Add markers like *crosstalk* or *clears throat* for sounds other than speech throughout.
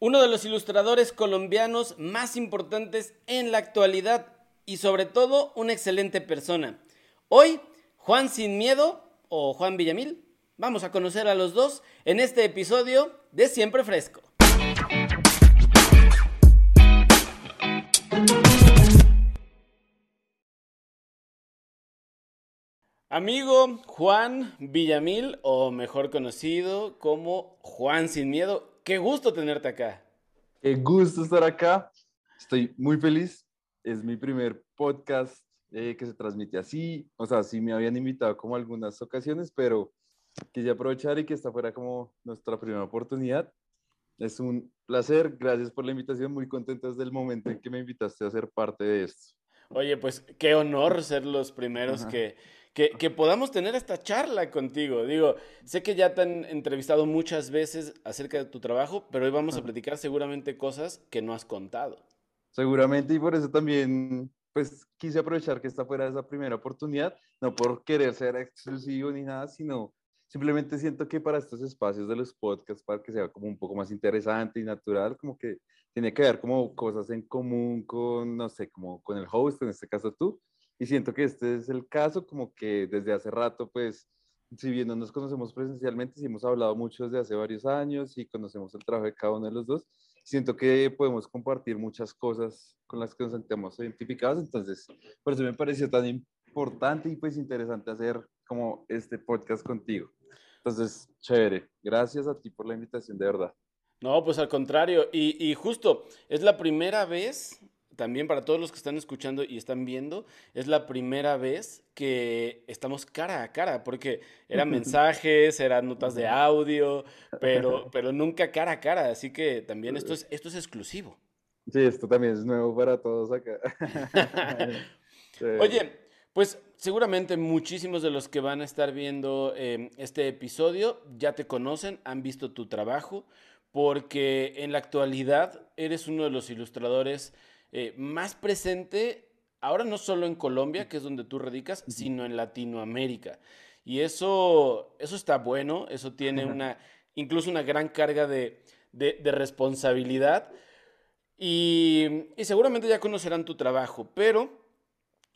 uno de los ilustradores colombianos más importantes en la actualidad y sobre todo una excelente persona. Hoy, Juan Sin Miedo o Juan Villamil, vamos a conocer a los dos en este episodio de Siempre Fresco. Amigo Juan Villamil, o mejor conocido como Juan Sin Miedo, Qué gusto tenerte acá. Qué gusto estar acá. Estoy muy feliz. Es mi primer podcast eh, que se transmite así. O sea, sí me habían invitado como algunas ocasiones, pero quise aprovechar y que esta fuera como nuestra primera oportunidad. Es un placer. Gracias por la invitación. Muy contento desde el momento en que me invitaste a ser parte de esto. Oye, pues qué honor ser los primeros que que, podamos tener esta charla contigo. Digo, sé que ya te han entrevistado muchas veces acerca de tu trabajo, pero hoy vamos a platicar seguramente cosas que no has contado. Seguramente, y por eso también, pues quise aprovechar que esta fuera esa primera oportunidad, no por querer ser exclusivo ni nada, sino simplemente siento que para estos espacios de los podcasts, para que sea como un poco más interesante y natural, como que tiene que haber como cosas en común con, no sé, como con el host, en este caso tú, y siento que este es el caso, como que desde hace rato, pues, si bien no nos conocemos presencialmente, sí hemos hablado mucho desde hace varios años y conocemos el trabajo de cada uno de los dos, siento que podemos compartir muchas cosas con las que nos sentimos identificados, entonces, por eso me pareció tan importante y pues interesante hacer como este podcast contigo. Entonces, chévere. Gracias a ti por la invitación, de verdad. No, pues al contrario. Y, y justo, es la primera vez también para todos los que están escuchando y están viendo, es la primera vez que estamos cara a cara, porque eran mensajes, eran notas de audio, pero, *laughs* pero nunca cara a cara, así que también esto es, esto es exclusivo. Sí, esto también es nuevo para todos acá. *laughs* Oye, pues seguramente muchísimos de los que van a estar viendo em, este episodio ya te conocen, han visto tu trabajo, porque en la actualidad eres uno de los ilustradores eh, más presente, ahora no solo en Colombia, que es donde tú radicas, sino en Latinoamérica. Y eso, eso está bueno, eso tiene una, incluso una gran carga de, responsabilidad. Y, seguramente ya conocerán tu trabajo, pero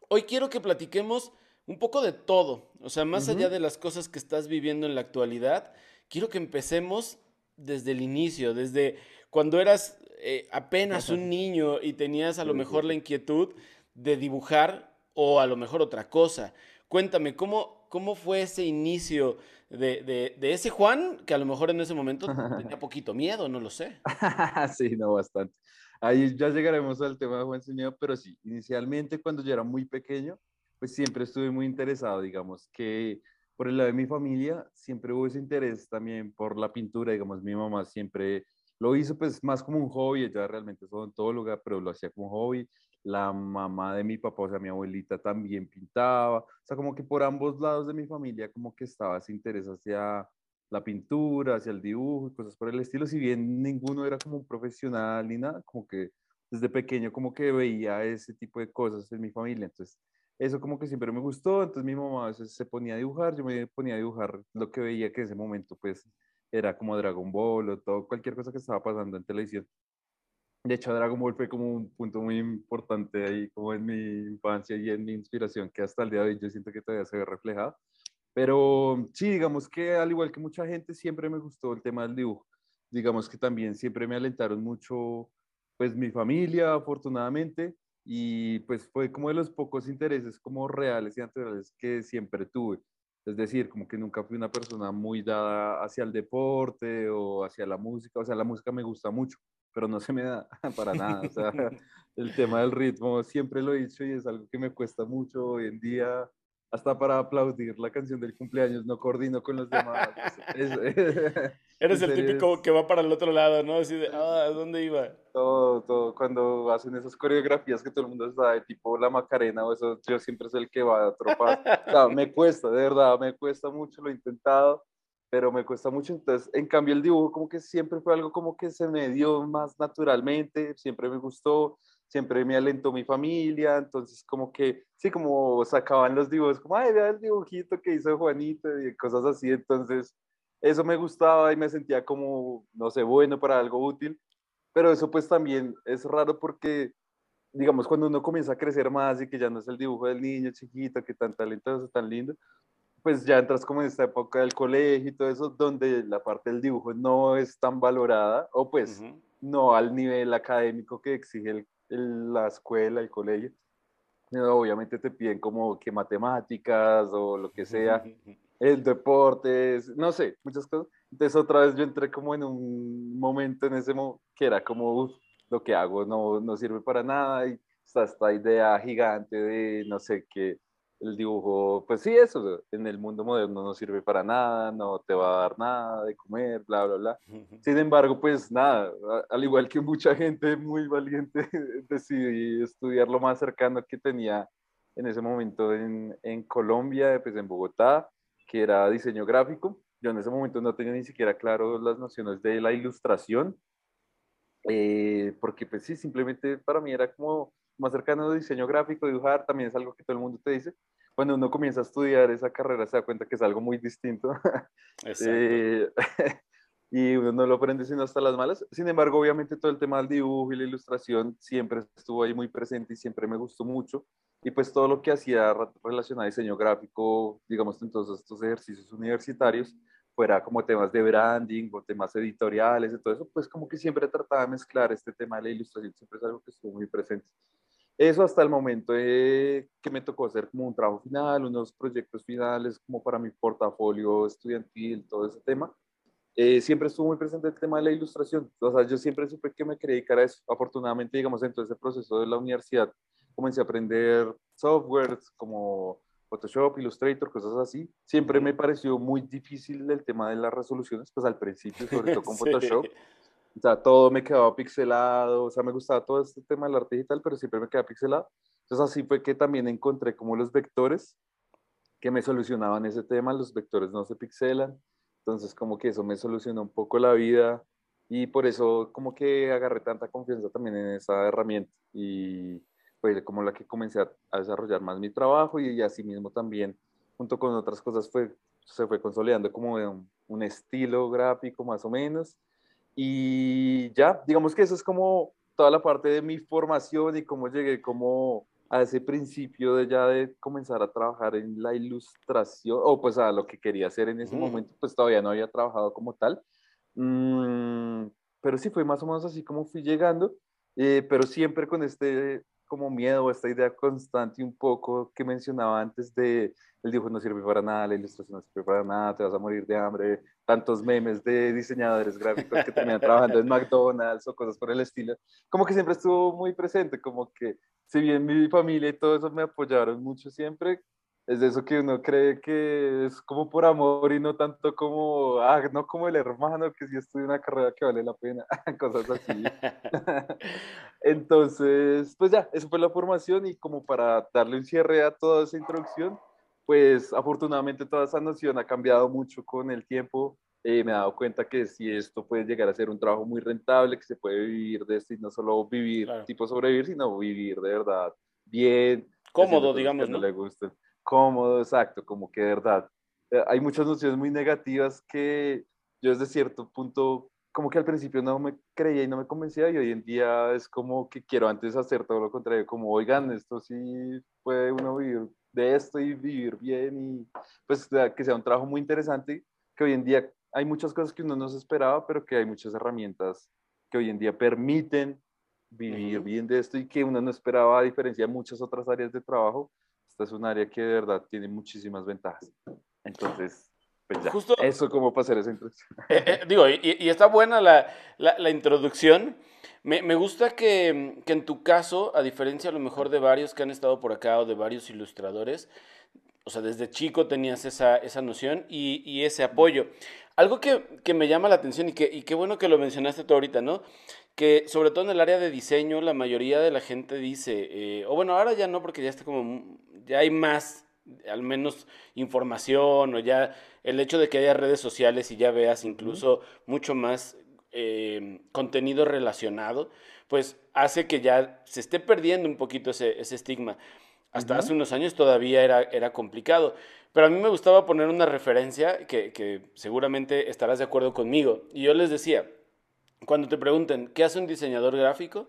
hoy quiero que platiquemos un poco de todo. O sea, más allá de las cosas que estás viviendo en la actualidad, quiero que empecemos desde el inicio, desde cuando eras eh, apenas un *laughs* niño y tenías a lo mejor la inquietud de dibujar o a lo mejor otra cosa. Cuéntame, ¿cómo, cómo fue ese inicio de, ese Juan que a lo mejor en ese momento tenía *laughs* poquito miedo, no lo sé? *laughs* sí, no, bastante. Ahí ya llegaremos al tema de Juan sin pero sí, inicialmente cuando yo era muy pequeño, pues siempre estuve muy interesado, digamos, que por el lado de mi familia siempre hubo ese interés también por la pintura, digamos, mi mamá siempre lo hizo pues más como un hobby, ella realmente es odontóloga, pero lo hacía como hobby. La mamá de mi papá, o sea, mi abuelita también pintaba. O sea, como que por ambos lados de mi familia como que estaba ese interés hacia la pintura, hacia el dibujo y cosas por el estilo. Si bien ninguno era como un profesional ni nada, como que desde pequeño como que veía ese tipo de cosas en mi familia. Entonces, eso como que siempre me gustó. Entonces mi mamá a veces se ponía a dibujar, yo me ponía a dibujar lo que veía que en ese momento pues era como Dragon Ball o todo, cualquier cosa que estaba pasando en televisión. De hecho, Dragon Ball fue como un punto muy importante ahí, como en mi infancia y en mi inspiración, que hasta el día de hoy yo siento que todavía se ve reflejado. Pero sí, digamos que al igual que mucha gente, siempre me gustó el tema del dibujo. Digamos que también siempre me alentaron mucho, pues mi familia, afortunadamente, y pues fue como de los pocos intereses como reales y naturales que siempre tuve. Es decir, como que nunca fui una persona muy dada hacia el deporte o hacia la música. O sea, la música me gusta mucho, pero no se me da *laughs* para nada. O sea, *laughs* el tema del ritmo siempre lo he dicho y es algo que me cuesta mucho hoy en día hasta para aplaudir la canción del cumpleaños, no coordino con los demás. *laughs* *laughs* Eres el típico que va para el otro lado, ¿no? Así de, ah, ¿dónde iba? Todo, todo. Cuando hacen esas coreografías que todo el mundo sabe, tipo la Macarena o eso, yo siempre soy el que va a tropar. o sea, me *laughs* cuesta, de verdad, me cuesta mucho, lo he intentado, pero me cuesta mucho. Entonces, en cambio, el dibujo como que siempre fue algo como que se me dio más naturalmente, siempre me gustó siempre me alentó mi familia, entonces como que, sí, como sacaban los dibujos, como, ay, vea el dibujito que hizo Juanito y cosas así, entonces eso me gustaba y me sentía como, no sé, bueno para algo útil. pero eso pues también es raro porque, digamos, cuando uno comienza a crecer más y que ya no es el dibujo del niño chiquito, que tan talentoso, tan lindo, pues ya entras como en esta época del colegio y todo eso, donde la parte del dibujo no es tan valorada, o pues no al nivel académico que exige la escuela, el colegio. obviamente te piden como que matemáticas o lo que sea, *laughs* el deportes, no sé, muchas cosas. Entonces otra vez yo entré como en un momento en ese momento que era como, lo que hago no, no sirve para nada y está esta idea gigante de, no sé, qué el dibujo, pues sí, eso, en el mundo moderno no sirve para nada, no te va a dar nada de comer, bla, bla, bla. *laughs* Sin embargo, pues nada, al igual que mucha gente muy valiente, *laughs* decidí estudiar lo más cercano que tenía en ese momento en, en Colombia, pues en Bogotá, que era diseño gráfico. Yo en ese momento no tenía ni siquiera claro las nociones de la ilustración, eh, porque pues sí, simplemente para mí era como más cercano a diseño gráfico, dibujar, también es algo que todo el mundo te dice, cuando uno comienza a estudiar esa carrera se da cuenta que es algo muy distinto. *laughs* eh, *laughs* y uno no lo aprende sino hasta las malas. Sin embargo, obviamente todo el tema del dibujo y la ilustración siempre estuvo ahí muy presente y siempre me gustó mucho. Y pues todo lo que hacía relacionado a diseño gráfico, digamos, en todos estos ejercicios universitarios, fuera como temas de branding o temas editoriales y todo eso, pues como que siempre trataba de mezclar este tema de la ilustración, siempre es algo que estuvo muy presente. Eso hasta el momento que me tocó hacer como un trabajo final, unos proyectos finales como para mi portafolio estudiantil, todo ese tema. Eh, siempre estuvo muy presente el tema de la ilustración. O sea, yo siempre supe que me quería dedicar a eso. Afortunadamente, digamos, en todo ese proceso de la universidad, comencé a aprender softwares como Photoshop, Illustrator, cosas así. Siempre me pareció muy difícil el tema de las resoluciones, pues al principio, sobre todo *laughs* con Photoshop. O sea, todo me quedaba pixelado, o sea, me gustaba todo este tema del arte digital, pero siempre me quedaba pixelado. Entonces así fue que también encontré como los vectores que me solucionaban ese tema, los vectores no se pixelan, entonces como que eso me solucionó un poco la vida y por eso como que agarré tanta confianza también en esa herramienta y fue como la que comencé a, desarrollar más mi trabajo y, así mismo también junto con otras cosas fue, se fue consolidando como un, un estilo gráfico más o menos y ya, digamos que eso es como toda la parte de mi formación y cómo llegué como a ese principio de ya de comenzar a trabajar en la ilustración, o pues a lo que quería hacer en ese momento, pues todavía no había trabajado como tal. Mm, pero sí fue más o menos así como fui llegando, eh, pero siempre con este como miedo, esta idea constante un poco que mencionaba antes de el dibujo no sirve para nada, la ilustración no sirve para nada, te vas a morir de hambre, tantos memes de diseñadores gráficos que terminan trabajando en McDonald's o cosas por el estilo, como que siempre estuvo muy presente, como que si bien mi familia y todo eso me apoyaron mucho siempre, es de eso que uno cree que es como por amor y no tanto como, ah, no como el hermano que sí estudia una carrera que vale la pena, *laughs* cosas así. *laughs* *laughs* Entonces, pues ya, eso fue la formación y como para darle un cierre a toda esa introducción, pues afortunadamente toda esa noción ha cambiado mucho con el tiempo. Eh, me he dado cuenta que si esto puede llegar a ser un trabajo muy rentable, que se puede vivir de esto y no solo vivir, tipo sobrevivir, sino vivir de verdad bien. Cómodo, digamos, ¿no? le guste. Cómodo, exacto, como que de verdad. Eh, hay muchas nociones muy negativas que yo desde cierto punto, como que al principio no me creía y no me convencía y hoy en día es como que quiero antes hacer todo lo contrario, como, oigan, esto sí puede uno vivir de esto y vivir bien y pues que sea un trabajo muy interesante, que hoy en día hay muchas cosas que uno no se esperaba, pero que hay muchas herramientas que hoy en día permiten vivir bien de esto y que uno no esperaba a diferencia de muchas otras áreas de trabajo. Esta es un área que de verdad tiene muchísimas ventajas. Entonces, pues ya, Justo, eso como para hacer esa introducción. *laughs* Eh, eh, digo, y, y, está buena la, la, la introducción. Me, me gusta que, que, en tu caso, a diferencia a lo mejor de varios que han estado por acá o de varios ilustradores, o sea, desde chico tenías esa, esa noción y, y, ese apoyo. Algo que, que, me llama la atención y, que, y qué bueno que lo mencionaste tú ahorita, ¿no? Que sobre todo en el área de diseño, la mayoría de la gente dice, eh, o bueno, ahora ya no, porque ya está como, ya hay más, al menos información, o ya el hecho de que haya redes sociales y ya veas incluso mucho más eh, contenido relacionado, pues hace que ya se esté perdiendo un poquito ese, ese estigma. Hasta hace unos años todavía era, era complicado. Pero a mí me gustaba poner una referencia que, que seguramente estarás de acuerdo conmigo. Y yo les decía, cuando te pregunten, ¿qué hace un diseñador gráfico?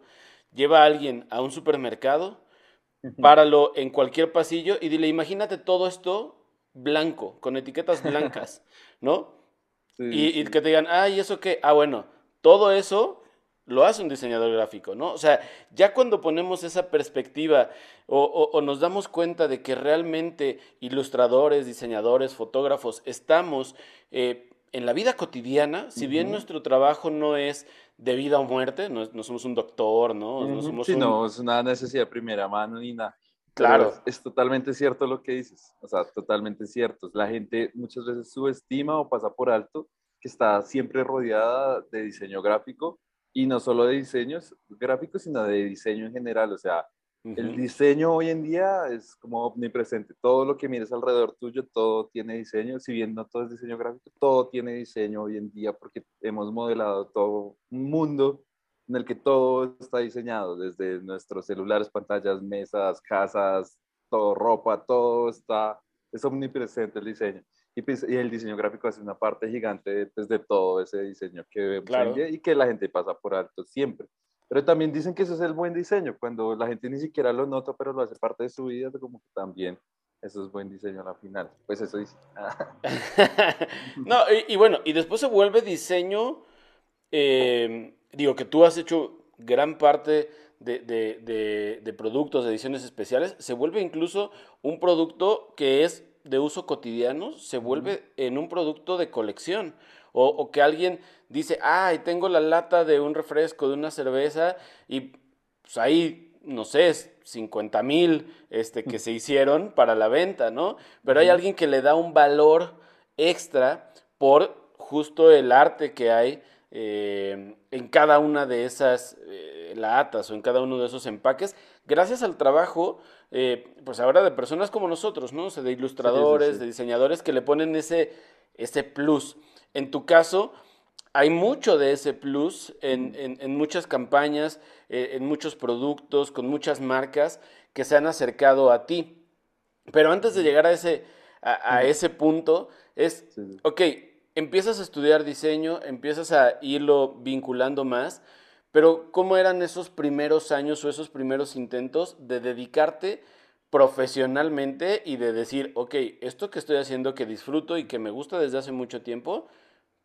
Lleva a alguien a un supermercado, páralo en cualquier pasillo y dile, imagínate todo esto blanco, con etiquetas *laughs* blancas, ¿no? y, y, que te digan, ay, ¿eso qué? Ah, bueno, todo eso lo hace un diseñador gráfico, ¿no? O sea, ya cuando ponemos esa perspectiva o, nos damos cuenta de que realmente ilustradores, diseñadores, fotógrafos estamos eh, en la vida cotidiana, si bien nuestro trabajo no es de vida o muerte, no, somos un doctor, ¿no? no somos sí, no, es una necesidad de primera mano ni nada. Claro. Es, es, totalmente cierto lo que dices, o sea, totalmente cierto. La gente muchas veces subestima o pasa por alto que está siempre rodeada de diseño gráfico y no solo de diseños gráficos, sino de diseño en general. O sea, el diseño hoy en día es como omnipresente. Todo lo que mires alrededor tuyo, todo tiene diseño. Si bien no todo es diseño gráfico, todo tiene diseño hoy en día porque hemos modelado todo un mundo en el que todo está diseñado, desde nuestros celulares, pantallas, mesas, casas, todo, ropa, todo está, es omnipresente el diseño. Pues, y, el diseño gráfico hace una parte gigante pues, de todo ese diseño que vemos y que la gente pasa por alto siempre. Pero también dicen que eso es el buen diseño, cuando la gente ni siquiera lo nota, pero lo hace parte de su vida, como que también eso es buen diseño a la final. Pues eso dice. *laughs* no, y, bueno, y después se vuelve diseño, eh, digo que tú has hecho gran parte de, de, de, productos, de ediciones especiales, se vuelve incluso un producto que es de uso cotidiano se vuelve en un producto de colección. O, que alguien dice, ay, tengo la lata de un refresco, de una cerveza, y pues ahí, no sé, 50 mil este, que se hicieron para la venta, ¿no? Pero hay alguien que le da un valor extra por justo el arte que hay eh, en cada una de esas eh, latas o en cada uno de esos empaques, gracias al trabajo eh, pues ahora de personas como nosotros, ¿no? O sea, de ilustradores, de diseñadores que le ponen ese, ese plus. En tu caso, hay mucho de ese plus en, en, muchas campañas, eh, en muchos productos, con muchas marcas que se han acercado a ti. Pero antes de llegar a ese, a, a ese punto, es, ok, empiezas a estudiar diseño, empiezas a irlo vinculando más, pero ¿cómo eran esos primeros años o esos primeros intentos de dedicarte profesionalmente y de decir, ok, esto que estoy haciendo que disfruto y que me gusta desde hace mucho tiempo,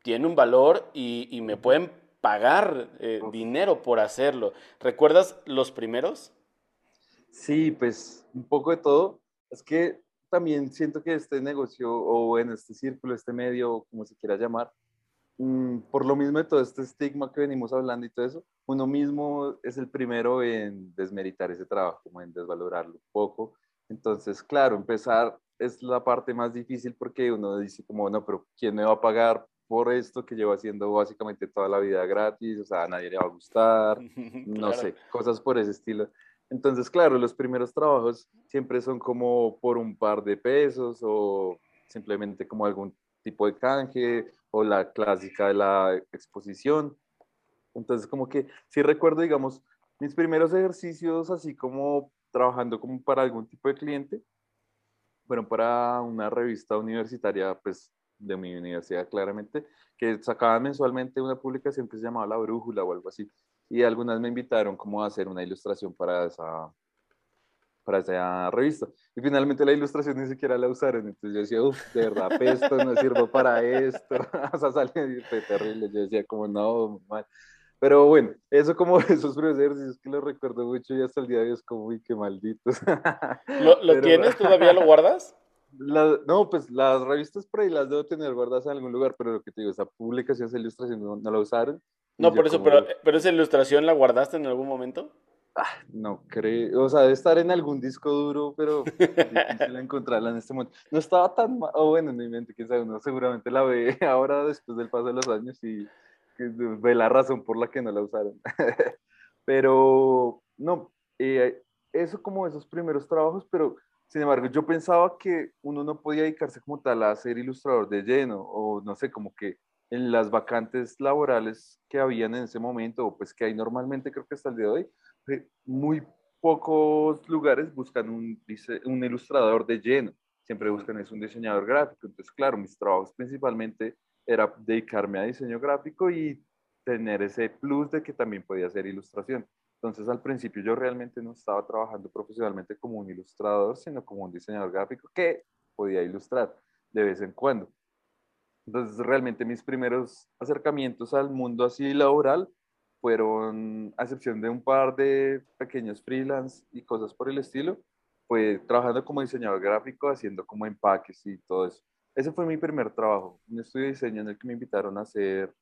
tiene un valor y, me pueden pagar eh, dinero por hacerlo. ¿Recuerdas los primeros? Sí, pues un poco de todo. Es que también siento que este negocio o en este círculo, este medio, como se quiera llamar, Mm, por lo mismo de todo este estigma que venimos hablando y todo eso, uno mismo es el primero en desmeritar ese trabajo, como en desvalorarlo un poco. Entonces, claro, empezar es la parte más difícil porque uno dice como, no, pero ¿quién me va a pagar por esto que llevo haciendo básicamente toda la vida gratis? O sea, a nadie le va a gustar, *laughs* no sé, cosas por ese estilo. Entonces, claro, los primeros trabajos siempre son como por un par de pesos o simplemente como algún tipo de canje o la clásica de la exposición. Entonces, como que sí recuerdo, digamos, mis primeros ejercicios así como trabajando como para algún tipo de cliente, fueron para una revista universitaria, pues de mi universidad claramente, que sacaban mensualmente una publicación que se llamaba La Brújula o algo así. Y algunas me invitaron como a hacer una ilustración para esa, para esa revista. Y finalmente la ilustración ni siquiera la usaron. Entonces yo decía, uff, de verdad, esto no sirvo para esto. *laughs* o sea, salió terrible. Yo decía, como no, mal. Pero bueno, eso como *laughs* esos primeros ejercicios que lo recuerdo mucho y hasta el día de hoy es como, uy, qué malditos. ¿Lo, lo *laughs* tienes? ¿Todavía lo guardas? No, pues las revistas por ahí las debo tener guardadas en algún lugar, pero lo que te digo, esa publicación, esa ilustración no, no la usaron. No, por eso, pero, pero esa ilustración la guardaste en algún momento. Ah, no creo, o sea, debe estar en algún disco duro, pero difícil *laughs* encontrarla en este momento. No estaba tan mal, o bueno, en mi mente, quién sabe, uno seguramente la ve *laughs* ahora después del paso de los años y ve la razón por la que no la usaron. *laughs* pero, no, eh, eso como esos primeros trabajos, pero sin embargo, yo pensaba que uno no podía dedicarse como tal a ser ilustrador de lleno, o no sé, como que en las vacantes laborales que habían en ese momento, o pues que hay normalmente, creo que hasta el día de hoy, muy pocos lugares buscan un, un ilustrador de lleno, siempre buscan es un diseñador gráfico. Entonces, claro, mis trabajos principalmente era dedicarme a diseño gráfico y tener ese plus de que también podía hacer ilustración. Entonces al principio yo realmente no estaba trabajando profesionalmente como un ilustrador, sino como un diseñador gráfico que podía ilustrar de vez en cuando. Entonces realmente mis primeros acercamientos al mundo así laboral fueron, a excepción de un par de pequeños freelance y cosas por el estilo, fue trabajando como diseñador gráfico, haciendo como empaques y todo eso. Ese fue mi primer trabajo, un estudio de diseño en el que me invitaron a hacer,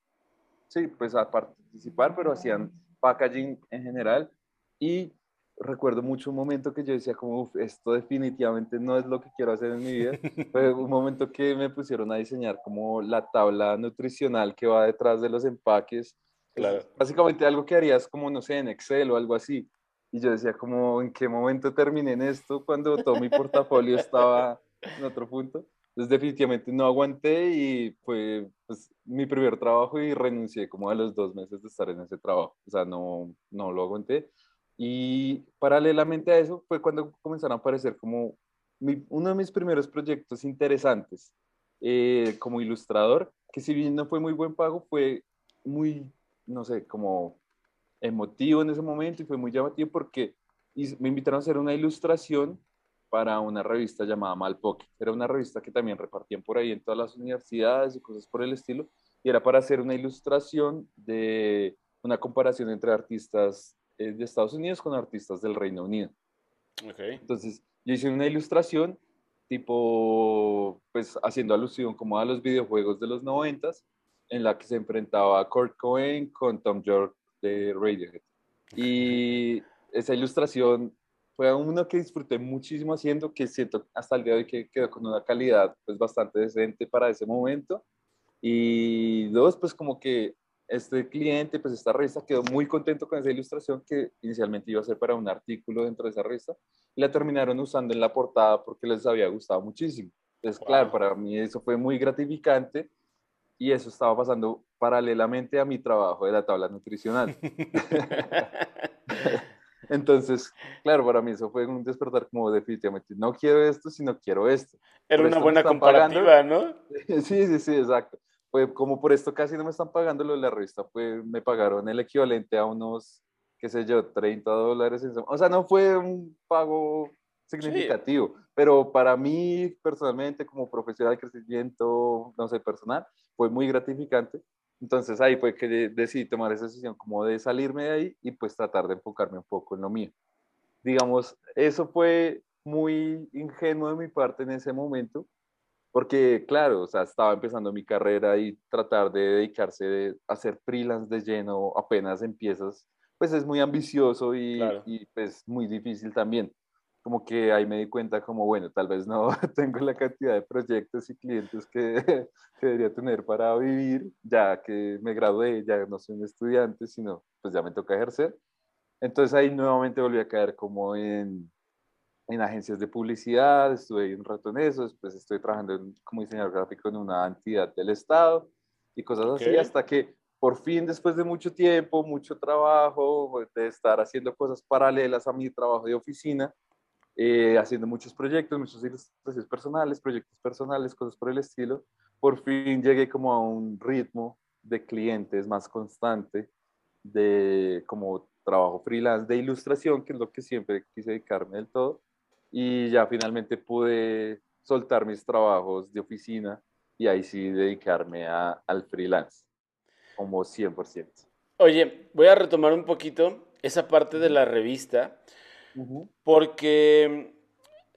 sí, pues a participar, pero hacían packaging en general. Y recuerdo mucho un momento que yo decía como, esto definitivamente no es lo que quiero hacer en mi vida. *laughs* Fue un momento que me pusieron a diseñar como la tabla nutricional que va detrás de los empaques. Claro. Básicamente algo que harías como, no sé, en Excel o algo así. Y yo decía como, ¿en qué momento terminé en esto cuando todo mi portafolio estaba en otro punto? Entonces definitivamente no aguanté y fue pues, mi primer trabajo y renuncié como a los dos meses de estar en ese trabajo. O sea, no, no lo aguanté. Y paralelamente a eso fue cuando comenzaron a aparecer como uno de mis primeros proyectos interesantes eh, como ilustrador, que si bien no fue muy buen pago, fue muy, no sé, como emotivo en ese momento y fue muy llamativo porque me invitaron a hacer una ilustración para una revista llamada Malpoque. Era una revista que también repartían por ahí en todas las universidades y cosas por el estilo. Y era para hacer una ilustración de una comparación entre artistas eh, de Estados Unidos con artistas del Reino Unido. Okay. Entonces, yo hice una ilustración tipo, pues haciendo alusión como a los videojuegos de los noventas, en la que se enfrentaba Kurt Cobain con Tom York de Radiohead. Y esa ilustración fue uno que disfruté muchísimo haciendo, que siento hasta el día de hoy que quedó con una calidad pues bastante decente para ese momento. Y dos, pues como que este cliente, pues esta revista quedó muy contento con esa ilustración que inicialmente iba a ser para un artículo dentro de esa revista y la terminaron usando en la portada porque les había gustado muchísimo. Entonces, claro, para mí eso fue muy gratificante y eso estaba pasando paralelamente a mi trabajo de la tabla nutricional. *laughs* Entonces, claro, para mí eso fue un despertar como definitivamente, no quiero esto, sino quiero esto. Era una buena comparativa, ¿no? *laughs* Sí, sí, sí, exacto. Fue como por esto casi no me están pagando lo de la revista, pues me pagaron el equivalente a unos, qué sé yo, 30 dólares. O sea, no fue un pago significativo, pero para mí personalmente como profesional de crecimiento, no sé, personal, fue muy gratificante entonces ahí fue que decidí tomar esa decisión como de salirme de ahí y pues tratar de enfocarme un poco en lo mío. Digamos, eso fue muy ingenuo de mi parte en ese momento, porque claro, o sea, estaba empezando mi carrera y tratar de dedicarse a hacer freelance de lleno apenas empiezas, pues es muy ambicioso y, y pues muy difícil también como que ahí me di cuenta como, bueno, tal vez no *laughs* tengo la cantidad de proyectos y clientes que, *laughs* que, debería tener para vivir, ya que me gradué, ya no soy un estudiante, sino pues ya me toca ejercer. Entonces ahí nuevamente volví a caer como en, en agencias de publicidad, estuve un rato en eso, después estoy trabajando como diseñador gráfico en una entidad del Estado y cosas así, hasta que por fin, después de mucho tiempo, mucho trabajo, de estar haciendo cosas paralelas a mi trabajo de oficina, eh, haciendo muchos proyectos, muchas ilustraciones personales, proyectos personales, cosas por el estilo. Por fin llegué como a un ritmo de clientes más constante, de como trabajo freelance de ilustración, que es lo que siempre quise dedicarme del todo. Y ya finalmente pude soltar mis trabajos de oficina y ahí sí dedicarme a, al freelance, como 100%. Oye, voy a retomar un poquito esa parte de la revista porque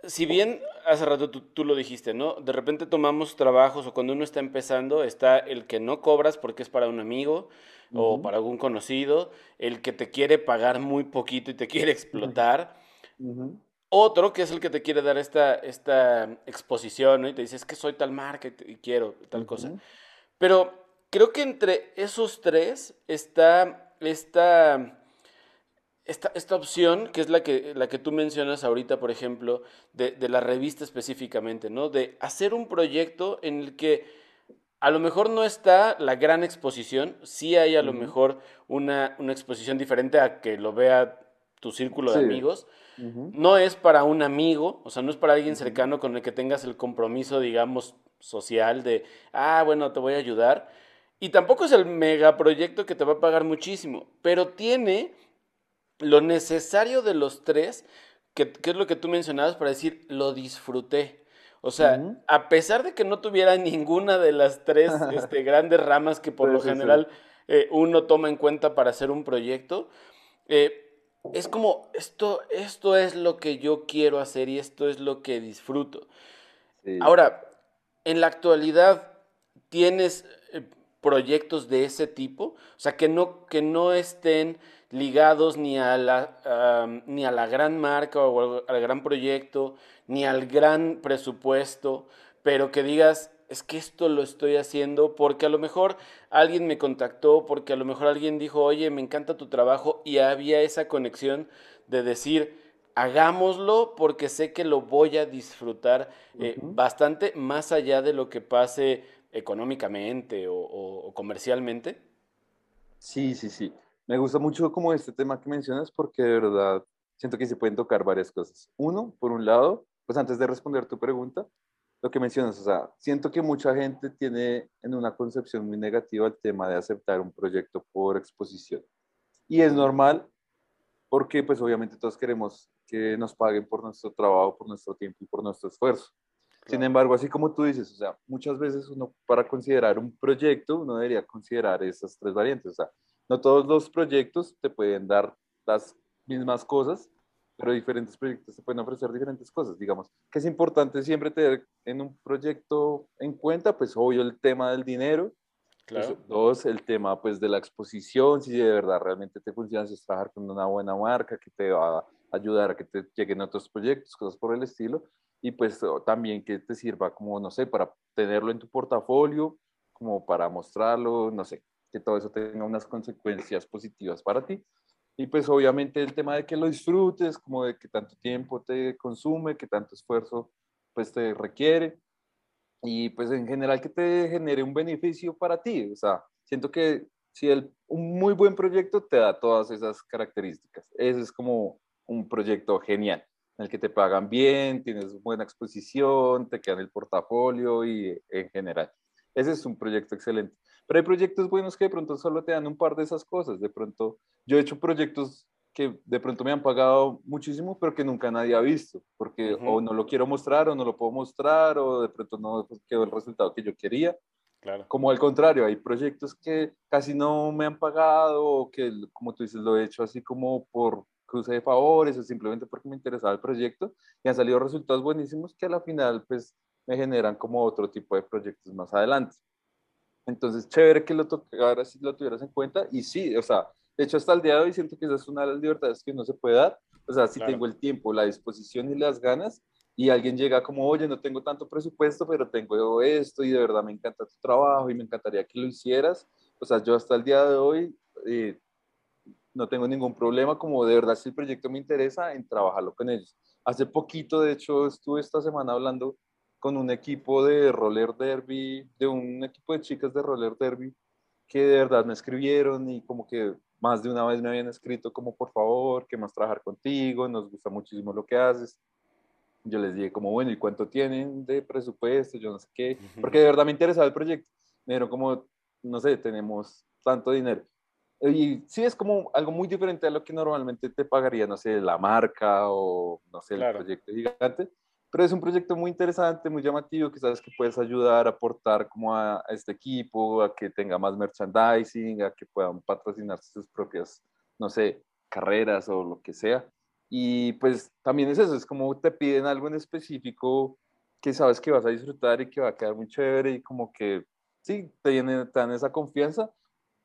si bien hace rato tú, lo dijiste, ¿no? De repente tomamos trabajos o cuando uno está empezando está el que no cobras porque es para un amigo o para algún conocido, el que te quiere pagar muy poquito y te quiere explotar. Otro que es el que te quiere dar esta, esta exposición ¿no? y te dice, es que soy tal marca y quiero tal cosa. Pero creo que entre esos tres está esta esta, esta, opción, que es la que, la que tú mencionas ahorita, por ejemplo, de, de, la revista específicamente, ¿no? De hacer un proyecto en el que a lo mejor no está la gran exposición, sí hay a lo mejor una, una, exposición diferente a que lo vea tu círculo de amigos. No es para un amigo, o sea, no es para alguien cercano con el que tengas el compromiso, digamos, social de, ah, bueno, te voy a ayudar. Y tampoco es el megaproyecto que te va a pagar muchísimo, pero tiene lo necesario de los tres, que, es lo que tú mencionabas para decir, lo disfruté. O sea, a pesar de que no tuviera ninguna de las tres *laughs* este, grandes ramas que por lo general eh, uno toma en cuenta para hacer un proyecto, eh, es como, esto, esto es lo que yo quiero hacer y esto es lo que disfruto. Ahora, en la actualidad, ¿tienes eh, proyectos de ese tipo? O sea, que no, que no estén ligados ni a la, ni a la gran marca o al gran proyecto, ni al gran presupuesto, pero que digas, es que esto lo estoy haciendo porque a lo mejor alguien me contactó, porque a lo mejor alguien dijo, oye, me encanta tu trabajo y había esa conexión de decir, hagámoslo porque sé que lo voy a disfrutar eh, bastante más allá de lo que pase económicamente o comercialmente. Sí, sí, sí. Me gusta mucho como este tema que mencionas porque de verdad siento que se pueden tocar varias cosas. Uno, por un lado, pues antes de responder tu pregunta, lo que mencionas, o sea, siento que mucha gente tiene en una concepción muy negativa el tema de aceptar un proyecto por exposición. Y es normal porque pues obviamente todos queremos que nos paguen por nuestro trabajo, por nuestro tiempo y por nuestro esfuerzo. Sin embargo, así como tú dices, o sea, muchas veces uno para considerar un proyecto, uno debería considerar esas tres variantes, o sea, no todos los proyectos te pueden dar las mismas cosas, pero diferentes proyectos te pueden ofrecer diferentes cosas. Digamos que es importante siempre tener en un proyecto en cuenta, pues obvio el tema del dinero. Claro. dos, el tema pues de la exposición, si de verdad realmente te funciona, si es trabajar con una buena marca que te va a ayudar a que te lleguen otros proyectos, cosas por el estilo. Y pues también que te sirva como, no sé, para tenerlo en tu portafolio, como para mostrarlo, no sé, que todo eso tenga unas consecuencias positivas para ti. Y pues obviamente el tema de que lo disfrutes, como de que tanto tiempo te consume, que tanto esfuerzo pues te requiere y pues en general que te genere un beneficio para ti. O sea, siento que si el, un muy buen proyecto te da todas esas características, ese es como un proyecto genial, en el que te pagan bien, tienes buena exposición, te queda en el portafolio y en general. Ese es un proyecto excelente. Pero hay proyectos buenos que de pronto solo te dan un par de esas cosas. De pronto, yo he hecho proyectos que de pronto me han pagado muchísimo, pero que nunca nadie ha visto, porque o no lo quiero mostrar o no lo puedo mostrar, o de pronto no quedó el resultado que yo quería. Claro. Como al contrario, hay proyectos que casi no me han pagado, o que, como tú dices, lo he hecho así como por cruce de favores, o simplemente porque me interesaba el proyecto, y han salido resultados buenísimos que a la final, pues, me generan como otro tipo de proyectos más adelante. Entonces, chévere que lo tocara si lo tuvieras en cuenta. Y sí, o sea, de hecho, hasta el día de hoy siento que esa es una de las libertades que no se puede dar. O sea, si tengo el tiempo, la disposición y las ganas, y alguien llega como, oye, no tengo tanto presupuesto, pero tengo esto y de verdad me encanta tu trabajo y me encantaría que lo hicieras. O sea, yo hasta el día de hoy eh, no tengo ningún problema, como de verdad si el proyecto me interesa, en trabajarlo con ellos. Hace poquito, de hecho, estuve esta semana hablando con un equipo de roller derby, de un equipo de chicas de roller derby, que de verdad me escribieron y como que más de una vez me habían escrito como por favor, que más trabajar contigo, nos gusta muchísimo lo que haces. Yo les dije como, bueno, ¿y cuánto tienen de presupuesto? Yo no sé qué, porque de verdad me interesaba el proyecto. Me dijeron como, no sé, tenemos tanto dinero. Y sí, es como algo muy diferente a lo que normalmente te pagaría, no sé, la marca o, no sé, el proyecto gigante. Pero es un proyecto muy interesante, muy llamativo, que sabes que puedes ayudar a aportar como a, este equipo, a que tenga más merchandising, a que puedan patrocinarse sus propias, no sé, carreras o lo que sea. Y pues también es eso, es como te piden algo en específico que sabes que vas a disfrutar y que va a quedar muy chévere y como que sí, te, te dan esa confianza.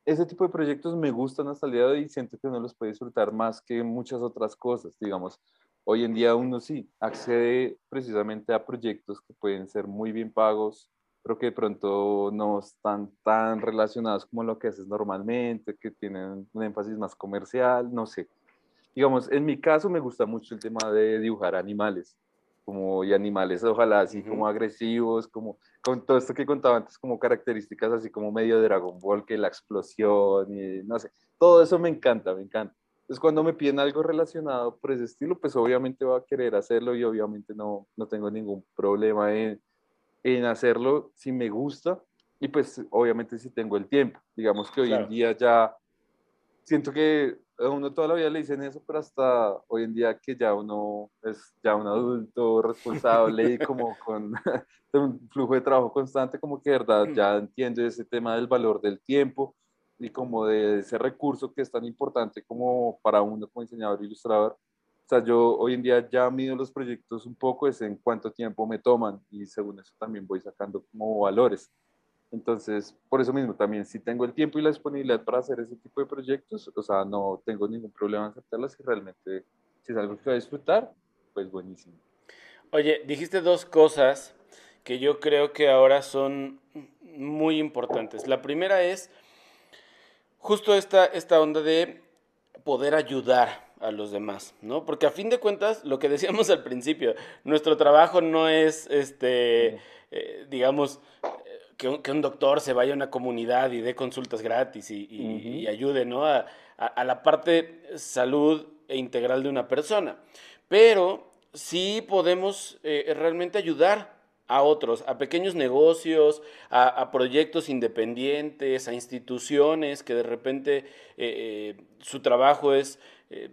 Ese tipo de proyectos me gustan hasta el día de hoy y siento que uno los puede disfrutar más que muchas otras cosas, digamos Hoy en día uno sí accede precisamente a proyectos que pueden ser muy bien pagos, pero que de pronto no están tan relacionados como lo que haces normalmente, que tienen un énfasis más comercial, no sé. Digamos, en mi caso me gusta mucho el tema de dibujar animales, como y animales ojalá así como agresivos, como con todo esto que contaba antes, como características así como medio Dragon Ball, que la explosión y no sé, todo eso me encanta, me encanta. Entonces, cuando me piden algo relacionado por ese estilo, pues obviamente va a querer hacerlo y obviamente no, no tengo ningún problema en, en hacerlo si me gusta. y pues obviamente si tengo el tiempo. Digamos que hoy en día ya siento que a uno toda la vida le dicen eso, pero hasta hoy en día que ya uno es ya un adulto responsable y como *laughs* con *laughs* un flujo de trabajo constante, como que de verdad ya entiendo ese tema del valor del tiempo y como de ese recurso que es tan importante como para uno como diseñador e ilustrador. O sea, yo hoy en día ya mido los proyectos un poco, es en cuánto tiempo me toman y según eso también voy sacando como valores. Entonces, por eso mismo también, si tengo el tiempo y la disponibilidad para hacer ese tipo de proyectos, o sea, no tengo ningún problema en aceptarlas y realmente, si es algo que voy a disfrutar, pues buenísimo. Oye, dijiste dos cosas que yo creo que ahora son muy importantes. La primera es justo esta, esta onda de poder ayudar a los demás, ¿no? Porque a fin de cuentas, lo que decíamos *laughs* al principio, nuestro trabajo no es, este, eh, digamos, que un, doctor se vaya a una comunidad y dé consultas gratis y, ayude ¿no? a, la parte salud e integral de una persona. Pero sí podemos eh, realmente ayudar a otros, a pequeños negocios, a, proyectos independientes, a instituciones que de repente eh, eh, su trabajo es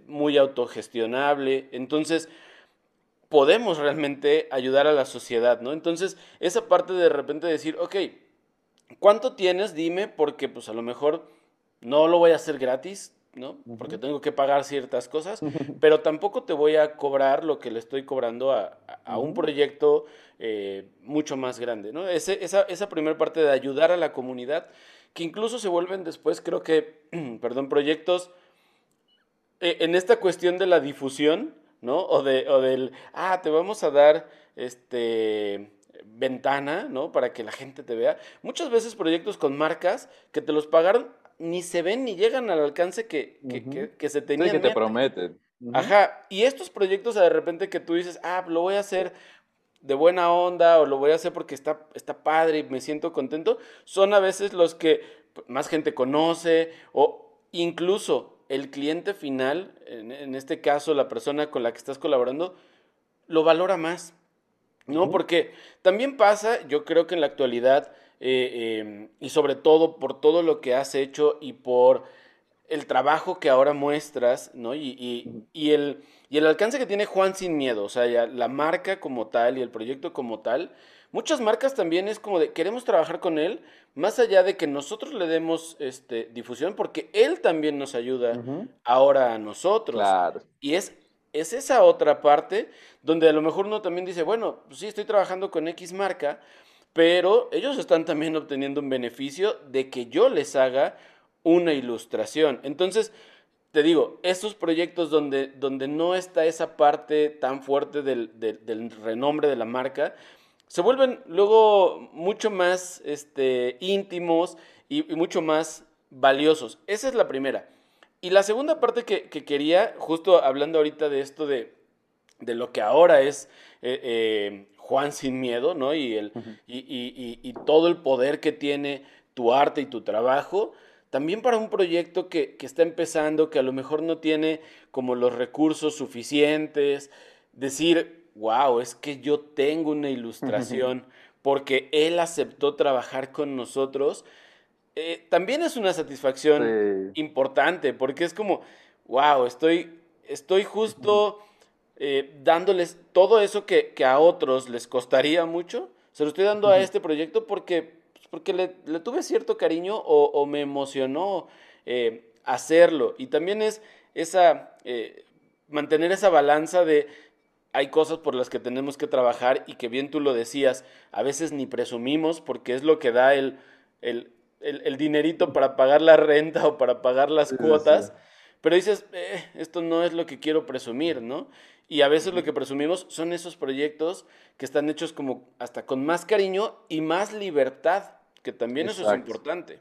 muy autogestionable. Entonces, podemos realmente ayudar a la sociedad, ¿no? Entonces, esa parte de repente decir, ok, ¿cuánto tienes? Dime, porque pues a lo mejor no lo voy a hacer gratis, ¿no? Porque tengo que pagar ciertas cosas, *laughs* pero tampoco te voy a cobrar lo que le estoy cobrando a, un proyecto eh, mucho más grande, ¿no? esa, esa primera parte de ayudar a la comunidad, que incluso se vuelven después, creo que, *clears throat* perdón, proyectos eh, en esta cuestión de la difusión, ¿no? O, de, o del, ah, te vamos a dar este ventana, ¿no? Para que la gente te vea. Muchas veces proyectos con marcas que te los pagaron ni se ven ni llegan al alcance que, que, se tenían. Sí, que te prometen. Ajá, y estos proyectos de repente que tú dices, ah, lo voy a hacer de buena onda o lo voy a hacer porque está, está padre y me siento contento, son a veces los que más gente conoce o incluso el cliente final, en, este caso la persona con la que estás colaborando, lo valora más. ¿No? Porque también pasa, yo creo que en la actualidad, eh, em, y sobre todo por todo lo que has hecho y por el trabajo que ahora muestras, ¿no? Y, el, y el alcance que tiene Juan Sin Miedo, o sea, la marca como tal y el proyecto como tal, muchas marcas también es como de, queremos trabajar con él, más allá de que nosotros le demos este, difusión, porque él también nos ayuda ahora a nosotros. Claro. Y es, es esa otra parte donde a lo mejor uno también dice, bueno, pues sí, estoy trabajando con X marca, pero ellos están también obteniendo un beneficio de que yo les haga una ilustración. Entonces, te digo, esos proyectos donde, donde no está esa parte tan fuerte del, del renombre de la marca, se vuelven luego mucho más este, íntimos y, mucho más valiosos. Esa es la primera. Y la segunda parte que, quería, justo hablando ahorita de esto de, lo que ahora es eh, eh, Juan sin miedo, ¿no? Y, el, y, todo el poder que tiene tu arte y tu trabajo, también para un proyecto que, que, está empezando, que a lo mejor no tiene como los recursos suficientes, decir, wow, es que yo tengo una ilustración porque él aceptó trabajar con nosotros, eh, también es una satisfacción importante porque es como, wow, estoy, estoy justo eh, dándoles todo eso que, a otros les costaría mucho, se lo estoy dando a este proyecto porque, pues, porque le, tuve cierto cariño o, me emocionó eh, hacerlo. Y también es esa, mantener esa balanza de hay cosas por las que tenemos que trabajar y que bien tú lo decías, a veces ni presumimos porque es lo que da el, el, dinerito para pagar la renta o para pagar las cuotas, pero dices, eh, esto no es lo que quiero presumir, ¿no? Y a veces lo que presumimos son esos proyectos que están hechos como hasta con más cariño y más libertad, que también eso es importante.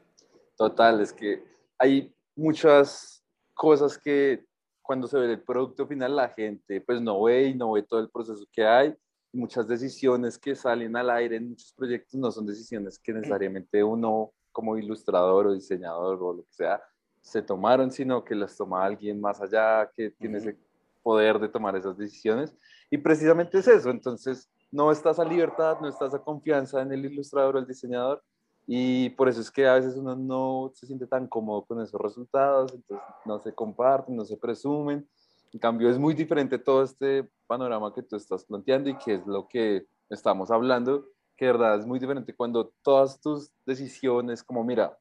Total, es que hay muchas cosas que cuando se ve el producto final, la gente pues no ve y no ve todo el proceso que hay. Muchas decisiones que salen al aire en muchos proyectos no son decisiones que necesariamente uno como ilustrador o diseñador o lo que sea se tomaron, sino que las toma alguien más allá que tiene ese poder de tomar esas decisiones. Y precisamente es eso, entonces no está esa libertad, no está esa confianza en el ilustrador o el diseñador, Y por eso es que a veces uno no se siente tan cómodo con esos resultados, entonces no se comparten, no se presumen. En cambio, es muy diferente todo este panorama que tú estás planteando y que es lo que estamos hablando, que de verdad es muy diferente cuando todas tus decisiones, como mira,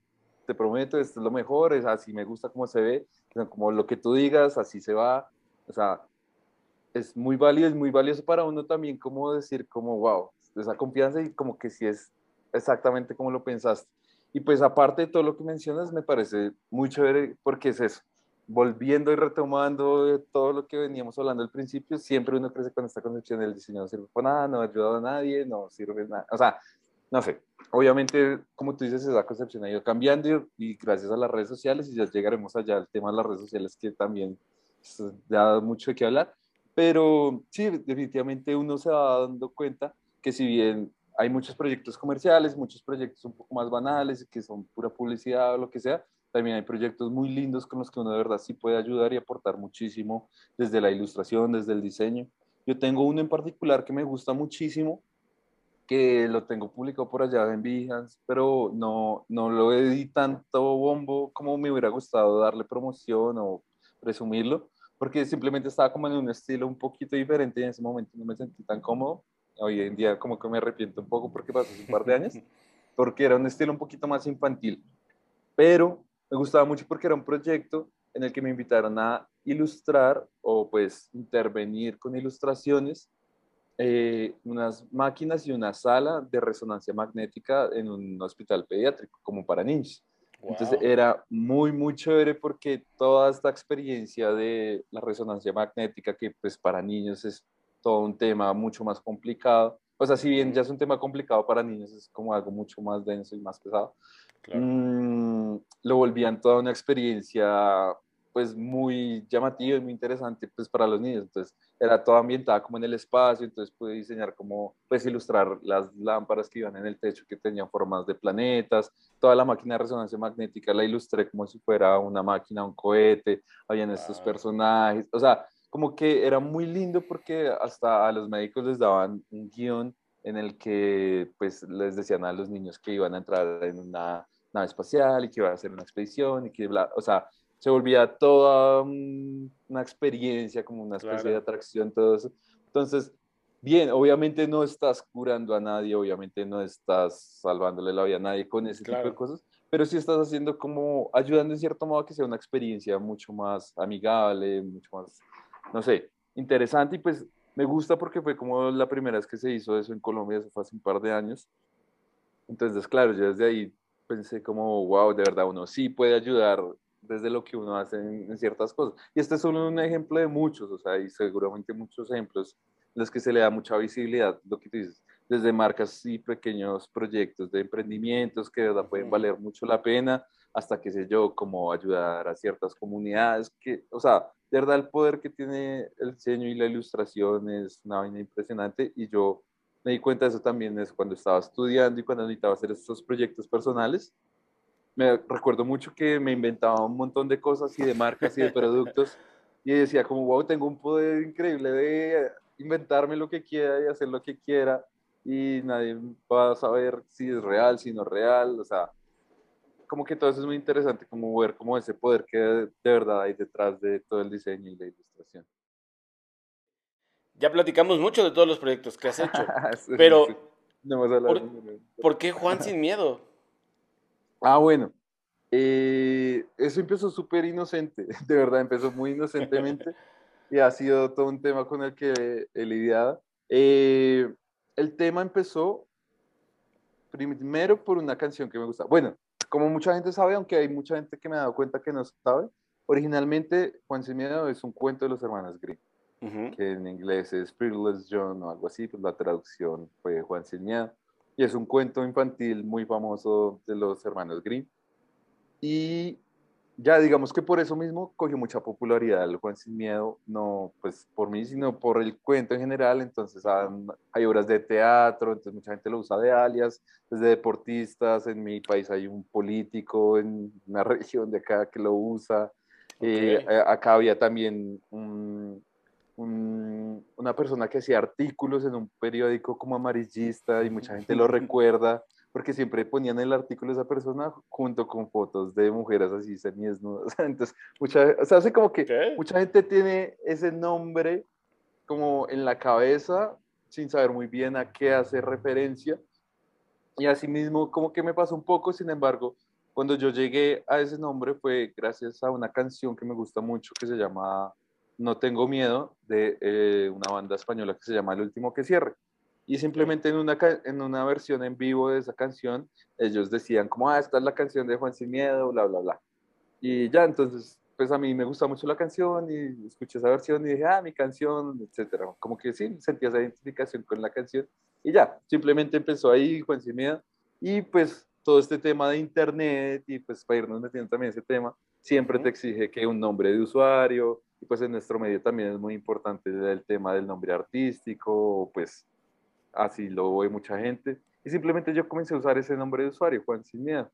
te prometo, esto es lo mejor, es así, me gusta cómo se ve, como lo que tú digas, así se va, o sea, es muy válido, es muy valioso para uno también como decir como, wow, esa confianza y como que si es exactamente como lo pensaste. Y pues aparte de todo lo que mencionas, me parece muy chévere porque es eso, volviendo y retomando todo lo que veníamos hablando al principio, siempre uno crece con esta concepción del diseño no sirve para nada, no ha ayudado a nadie, no sirve nada, o sea, no sé, obviamente, como tú dices, esa concepción ha ido cambiando y, gracias a las redes sociales, y ya llegaremos allá al tema de las redes sociales que también da mucho de qué hablar, pero sí, definitivamente uno se va dando cuenta que si bien hay muchos proyectos comerciales, muchos proyectos un poco más banales, que son pura publicidad o lo que sea, también hay proyectos muy lindos con los que uno de verdad sí puede ayudar y aportar muchísimo desde la ilustración, desde el diseño. Yo tengo uno en particular que me gusta muchísimo, que lo tengo publicado por allá en Behance, pero no, no lo di tanto bombo como me hubiera gustado darle promoción o presumirlo, porque simplemente estaba como en un estilo un poquito diferente y en ese momento no me sentí tan cómodo. Hoy en día como que me arrepiento un poco porque pasó un par de años, *laughs* porque era un estilo un poquito más infantil. Pero me gustaba mucho porque era un proyecto en el que me invitaron a ilustrar o pues intervenir con ilustraciones eh, unas máquinas y una sala de resonancia magnética en un hospital pediátrico como para niños. Entonces era muy, muy chévere porque toda esta experiencia de la resonancia magnética, que pues para niños es todo un tema mucho más complicado, o sea, si bien ya es un tema complicado para niños, es como algo mucho más denso y más pesado, mm, lo volvían toda una experiencia pues muy llamativa y muy interesante pues para los niños. Entonces era toda ambientada como en el espacio, entonces pude diseñar como, pues ilustrar las lámparas que iban en el techo que tenían formas de planetas, toda la máquina de resonancia magnética la ilustré como si fuera una máquina, un cohete, habían estos personajes, o sea, como que era muy lindo porque hasta a los médicos les daban un guion en el que pues les decían a los niños que iban a entrar en una nave espacial y que iban a hacer una expedición y que bla, o sea, se volvía toda una experiencia, como una especie de atracción, todo eso. Entonces, bien, obviamente no estás curando a nadie, obviamente no estás salvándole la vida a nadie con ese tipo de cosas, pero sí estás haciendo como, ayudando en cierto modo a que sea una experiencia mucho más amigable, mucho más, no sé, interesante y pues me gusta porque fue como la primera vez que se hizo eso en Colombia, eso fue hace un par de años. Entonces, claro, yo desde ahí pensé como, wow, de verdad, uno sí puede ayudar desde lo que uno hace en, ciertas cosas. Y este es solo un ejemplo de muchos, o sea, hay seguramente muchos ejemplos en los que se le da mucha visibilidad, lo que tú dices, desde marcas y pequeños proyectos de emprendimientos que de verdad pueden valer mucho la pena, hasta, qué sé yo, como ayudar a ciertas comunidades, que, o sea, de verdad el poder que tiene el diseño y la ilustración es una vaina impresionante y yo me di cuenta de eso también es cuando estaba estudiando y cuando necesitaba hacer estos proyectos personales, me recuerdo mucho que me inventaba un montón de cosas y de marcas y de productos y decía como, wow, tengo un poder increíble de inventarme lo que quiera y hacer lo que quiera y nadie va a saber si es real, si no es real, o sea, como que todo eso es muy interesante, como ver como ese poder que de verdad hay detrás de todo el diseño y la ilustración. Ya platicamos mucho de todos los proyectos que has hecho, *laughs* pero ¿por, ¿por qué Juan sin miedo? Ah, bueno. Eh, eso empezó súper inocente, *laughs* de verdad, empezó muy inocentemente y ha sido todo un tema con el que he lidiado. Eh, el tema empezó primero por una canción que me gusta. Bueno, como mucha gente sabe, aunque hay mucha gente que me ha dado cuenta que no sabe, originalmente Juan Sin Miedo es un cuento de los hermanos Grimm, que en inglés es Fearless John o algo así, pues la traducción fue Juan Sin Miedo y es un cuento infantil muy famoso de los hermanos Grimm. Y ya digamos que por eso mismo cogió mucha popularidad el Juan Sin Miedo, no pues por mí, sino por el cuento en general. Entonces hay obras de teatro, entonces mucha gente lo usa de alias, desde deportistas, en mi país hay un político en una *laughs* región de acá que lo usa. Eh, acá había también un, una persona que hacía artículos en un periódico como amarillista y mucha gente lo *laughs* recuerda porque siempre ponían el artículo de esa persona junto con fotos de mujeres así semiesnudas. *laughs* Entonces, mucha, o sea, hace como que mucha gente tiene ese nombre como en la cabeza sin saber muy bien a qué hace referencia. Y así mismo como que me pasó un poco, sin embargo, cuando yo llegué a ese nombre fue gracias a una canción que me gusta mucho que se llama No tengo miedo de eh, una banda española que se llama El último que cierre. Y simplemente en una, en una versión en vivo de esa canción, ellos decían como, ah, esta es la canción de Juan Sin Miedo, bla, bla, bla. Y ya, entonces, pues a mí me gusta mucho la canción y escuché esa versión y dije, ah, mi canción, etcétera. Como que sí, sentía esa identificación con la canción. Y ya, simplemente empezó ahí Juan Sin Miedo. Y pues todo este tema de internet y pues para irnos metiendo también ese tema, siempre te exige que un nombre de usuario, y pues en nuestro medio también es muy importante el tema del nombre artístico, pues así lo ve mucha gente. Y simplemente yo comencé a usar ese nombre de usuario, Juan Sin Miedo,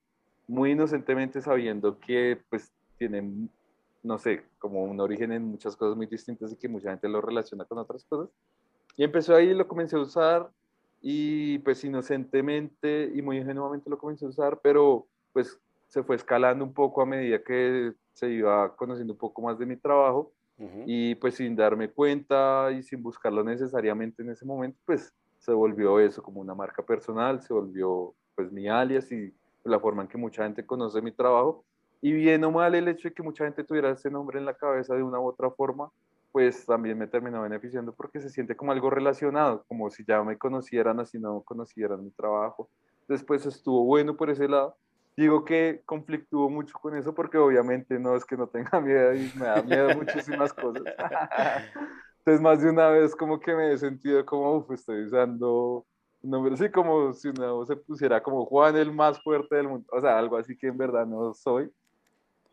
muy inocentemente sabiendo que pues tiene, no sé, como un origen en muchas cosas muy distintas y que mucha gente lo relaciona con otras cosas. Y empezó ahí, lo comencé a usar y pues inocentemente y muy ingenuamente lo comencé a usar, pero pues se fue escalando un poco a medida que se iba conociendo un poco más de mi trabajo y pues sin darme cuenta y sin buscarlo necesariamente en ese momento, pues se volvió eso como una marca personal, se volvió pues mi alias y la forma en que mucha gente conoce mi trabajo. Y bien o mal el hecho de que mucha gente tuviera ese nombre en la cabeza de una u otra forma, pues también me terminó beneficiando porque se siente como algo relacionado, como si ya me conocieran así no conocieran mi trabajo. Después estuvo bueno por ese lado. Digo que conflictuó mucho con eso porque obviamente no es que no tenga *laughs* miedo y me da miedo muchísimas cosas. *laughs* Entonces, más de una vez como que me he sentido como, uf, estoy usando un nombre así como si uno se pusiera como Juan el más fuerte del mundo, o sea, algo así que en verdad no soy,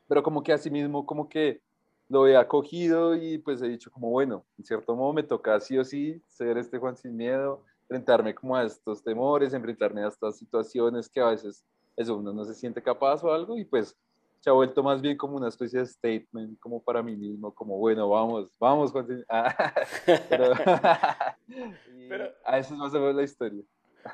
pero como que así mismo como que lo he acogido y pues he dicho como, bueno, en cierto modo me toca sí o sí ser este Juan sin miedo, enfrentarme como a estos temores, enfrentarme a estas situaciones que a veces eso uno no se siente capaz o algo y pues se ha vuelto más bien como una especie de statement, como para mí mismo, como bueno, vamos, vamos, *laughs* pero, *laughs* pero, a eso es más o menos la historia.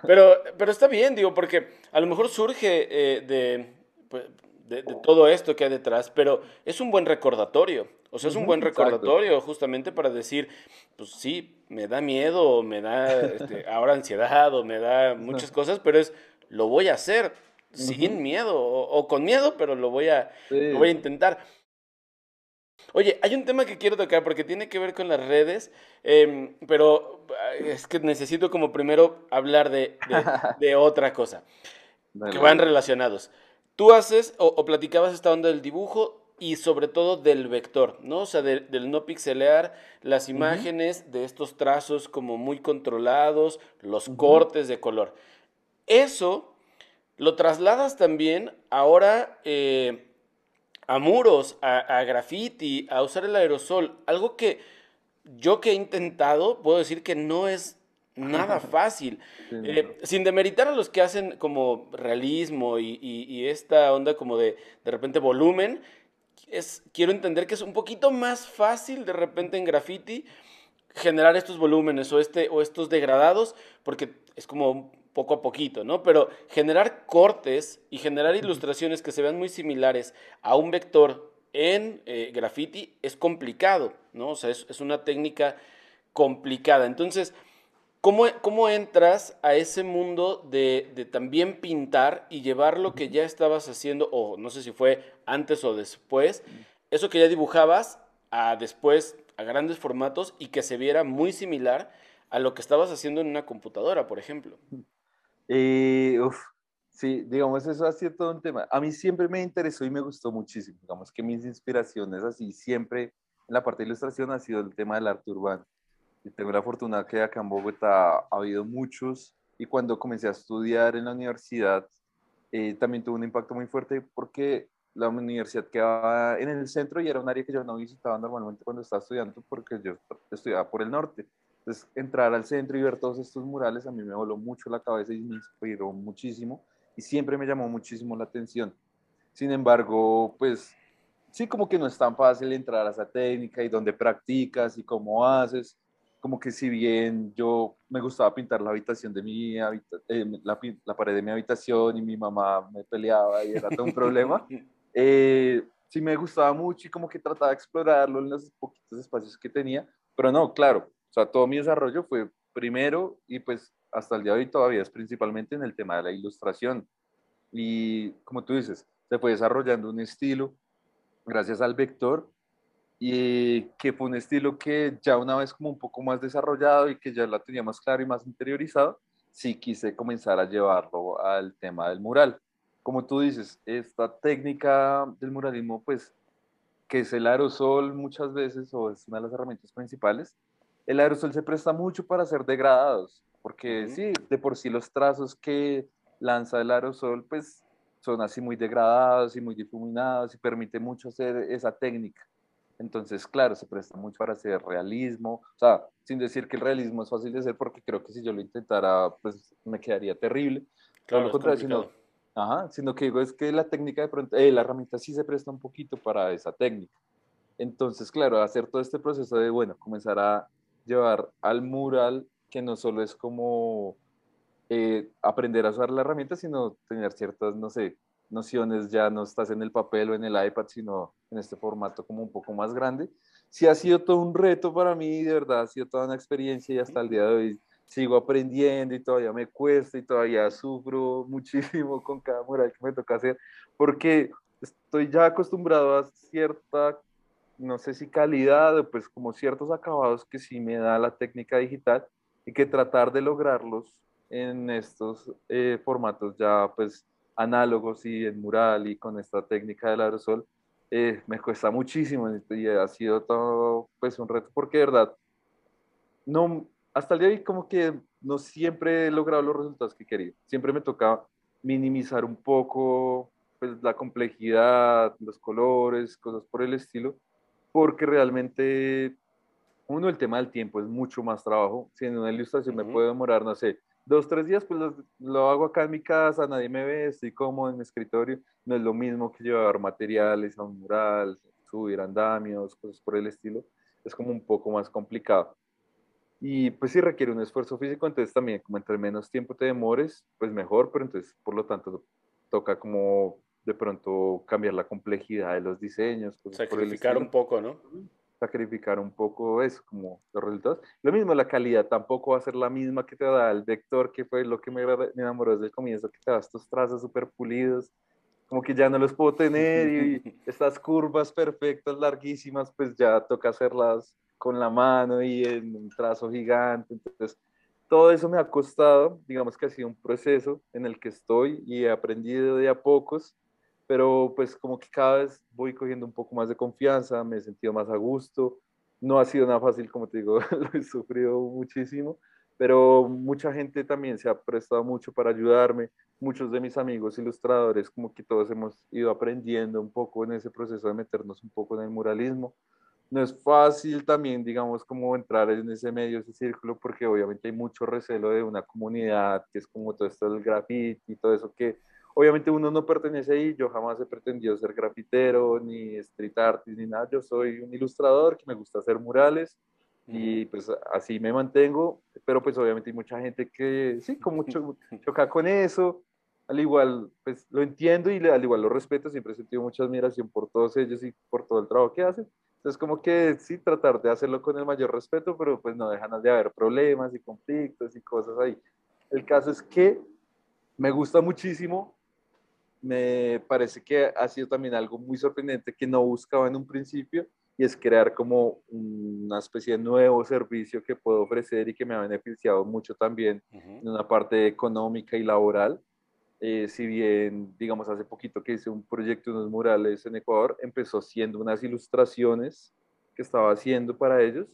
Pero, pero está bien, digo, porque a lo mejor surge eh, pues, de, de, todo esto que hay detrás, pero es un buen recordatorio. O sea, es un buen recordatorio justamente para decir, pues sí, me da miedo, me da este, ahora ansiedad o me da muchas cosas, pero es, lo voy a hacer sin miedo o, con miedo, pero lo voy a, voy a intentar. Oye, hay un tema que quiero tocar porque tiene que ver con las redes, em, pero es que necesito como primero hablar de, de, *laughs* otra cosa, que van relacionados. Tú haces o, platicabas esta onda del dibujo y sobre todo del vector, ¿no? O sea, del no pixelear las imágenes, de estos trazos como muy controlados, los cortes de color. Eso lo trasladas también ahora eh, a muros, a, graffiti, a usar el aerosol. Algo que yo que he intentado, puedo decir que no es nada *laughs* fácil. Eh, sin demeritar a los que hacen como realismo y, esta onda como de de repente volumen, es, quiero entender que es un poquito más fácil de repente en graffiti generar estos volúmenes o, este, o estos degradados, porque es como poco a poquito, ¿no? Pero generar cortes y generar ilustraciones que se vean muy similares a un vector en eh, graffiti es complicado, ¿no? O sea, es, una técnica complicada. Entonces, ¿cómo, ¿cómo, entras a ese mundo de, de, también pintar y llevar lo que ya estabas haciendo, o no sé si fue antes o después, eso que ya dibujabas a después a grandes formatos y que se viera muy similar a lo que estabas haciendo en una computadora, por ejemplo? Y, uf, sí, digamos, eso ha sido todo un tema. A mí siempre me interesó y me gustó muchísimo. Digamos que mis inspiraciones así siempre en la parte de ilustración ha sido el tema del arte urbano. Y tengo la fortuna que acá en Bogotá ha habido muchos y cuando comencé a estudiar en la universidad eh, también tuvo un impacto muy fuerte porque la universidad quedaba en el centro y era un área que yo no visitaba normalmente cuando estaba estudiando porque yo estudiaba por el norte. Entonces, entrar al centro y ver todos estos murales a mí me voló mucho la cabeza y me inspiró muchísimo y siempre me llamó muchísimo la atención. Sin embargo, pues sí, como que no es tan fácil entrar a esa técnica y dónde practicas y cómo haces. como que si bien yo me gustaba pintar la habitación de mi eh, la, la, pared de mi habitación y mi mamá me peleaba y era todo un problema, *laughs* eh, sí me gustaba mucho y como que trataba de explorarlo en los poquitos espacios que tenía, pero no, claro, o sea, todo mi desarrollo fue primero y pues hasta el día de hoy todavía es principalmente en el tema de la ilustración. Y como tú dices, se fue desarrollando un estilo gracias al vector y que fue un estilo que ya una vez como un poco más desarrollado y que ya la tenía más claro y más interiorizado, sí quise comenzar a llevarlo al tema del mural. Como tú dices, esta técnica del muralismo, pues, que es el aerosol muchas veces, o es una de las herramientas principales, el aerosol se presta mucho para ser degradados, porque sí, de por sí los trazos que lanza el aerosol, pues, son así muy degradados y muy difuminados y permite mucho hacer esa técnica. Entonces, claro, se presta mucho para hacer realismo, o sea, sin decir que el realismo es fácil de hacer, porque creo que si yo lo intentara, pues me quedaría terrible. Claro, lo contrario, sino, ajá, sino que digo, es que la técnica de pronto, eh, la herramienta sí se presta un poquito para esa técnica. Entonces, claro, hacer todo este proceso de, bueno, comenzar a llevar al mural, que no solo es como eh, aprender a usar la herramienta, sino tener ciertas, no sé, nociones, ya no estás en el papel o en el iPad, sino en este formato como un poco más grande. Sí ha sido todo un reto para mí, de verdad, ha sido toda una experiencia y hasta el día de hoy sigo aprendiendo y todavía me cuesta y todavía sufro muchísimo con cada mural que me toca hacer, porque estoy ya acostumbrado a cierta, no sé si calidad, pues como ciertos acabados que sí me da la técnica digital y que tratar de lograrlos en estos eh, formatos ya pues análogos y en mural y con esta técnica del aerosol, eh, me cuesta muchísimo y ha sido todo pues un reto porque de verdad, no, hasta el día de hoy como que no siempre he logrado los resultados que quería. Siempre me toca minimizar un poco pues, la complejidad, los colores, cosas por el estilo, porque realmente uno, el tema del tiempo es mucho más trabajo. Si en una ilustración me puede demorar, no sé, dos, tres días, pues lo, hago acá en mi casa, nadie me ve, estoy cómodo en mi escritorio. No es lo mismo que llevar materiales a un mural, subir andamios, cosas por el estilo. Es como un poco más complicado. Y pues sí requiere un esfuerzo físico, entonces también como entre menos tiempo te demores, pues mejor, pero entonces por lo tanto toca como de pronto cambiar la complejidad de los diseños. Sacrificar un poco, ¿no? sacrificar un poco eso, como los resultados. Lo mismo, la calidad tampoco va a ser la misma que te da el vector, que fue lo que me, enamoró desde el comienzo, que te da estos trazos súper pulidos, como que ya no los puedo tener y *laughs* estas curvas perfectas, larguísimas, pues ya toca hacerlas con la mano y en un trazo gigante. Entonces, todo eso me ha costado, digamos que ha sido un proceso en el que estoy y he aprendido de a pocos pero pues como que cada vez voy cogiendo un poco más de confianza, me he sentido más a gusto. No ha sido nada fácil, como te digo, *laughs* lo he sufrido muchísimo, pero mucha gente también se ha prestado mucho para ayudarme. Muchos de mis amigos ilustradores, como que todos hemos ido aprendiendo un poco en ese proceso de meternos un poco en el muralismo. No es fácil también, digamos, como entrar en ese medio, ese círculo, porque obviamente hay mucho recelo de una comunidad, que es como todo esto del graffiti y todo eso que Obviamente uno no pertenece ahí, yo jamás he pretendido ser grafitero, ni street artist, ni nada, yo soy un ilustrador que me gusta hacer murales y pues así me mantengo, pero pues obviamente hay mucha gente que sí, como mucho *laughs* choca con eso, al igual pues lo entiendo y al igual lo respeto, siempre he sentido mucha admiración por todos ellos y por todo el trabajo que hacen. Entonces como que sí, tratar de hacerlo con el mayor respeto, pero pues no dejan de haber problemas y conflictos y cosas ahí. El caso es que me gusta muchísimo me parece que ha sido también algo muy sorprendente que no buscaba en un principio y es crear como una especie de nuevo servicio que puedo ofrecer y que me ha beneficiado mucho también en una parte económica y laboral. Eh, si bien, digamos, hace poquito que hice un proyecto, unos murales en Ecuador, empezó siendo unas ilustraciones que estaba haciendo para ellos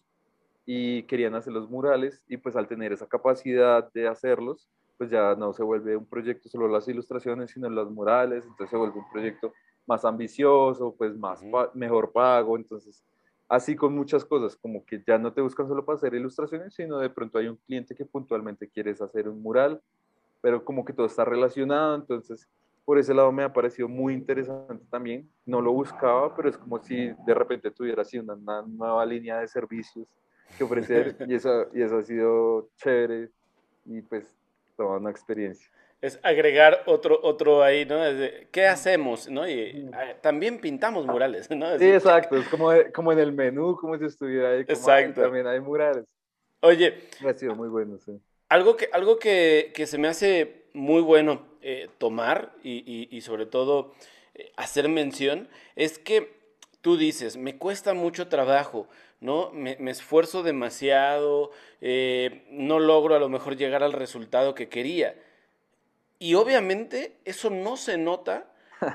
y querían hacer los murales y pues al tener esa capacidad de hacerlos, pues ya no se vuelve un proyecto solo las ilustraciones, sino las murales, entonces se vuelve un proyecto más ambicioso, pues más mejor pago, entonces así con muchas cosas, como que ya no te buscan solo para hacer ilustraciones, sino de pronto hay un cliente que puntualmente quieres hacer un mural, pero como que todo está relacionado, entonces por ese lado me ha parecido muy interesante también, no lo buscaba, pero es como si de repente tuviera así una, una nueva línea de servicios que ofrecer *laughs* y eso, y eso ha sido chévere y pues toda una experiencia. Es agregar otro, otro ahí, ¿no? ¿Qué hacemos? ¿no? Y ah, también pintamos murales, ¿no? sí, exacto, es como, como en el menú, como si estuviera ahí. exacto. también hay murales. Oye. Ha sido muy bueno, sí. Algo que, algo que, que se me hace muy bueno eh, tomar y, y, sobre todo eh, hacer mención es que tú dices, me cuesta mucho trabajo, ¿no? Me, me esfuerzo demasiado, eh, no logro a lo mejor llegar al resultado que quería. Y obviamente eso no se nota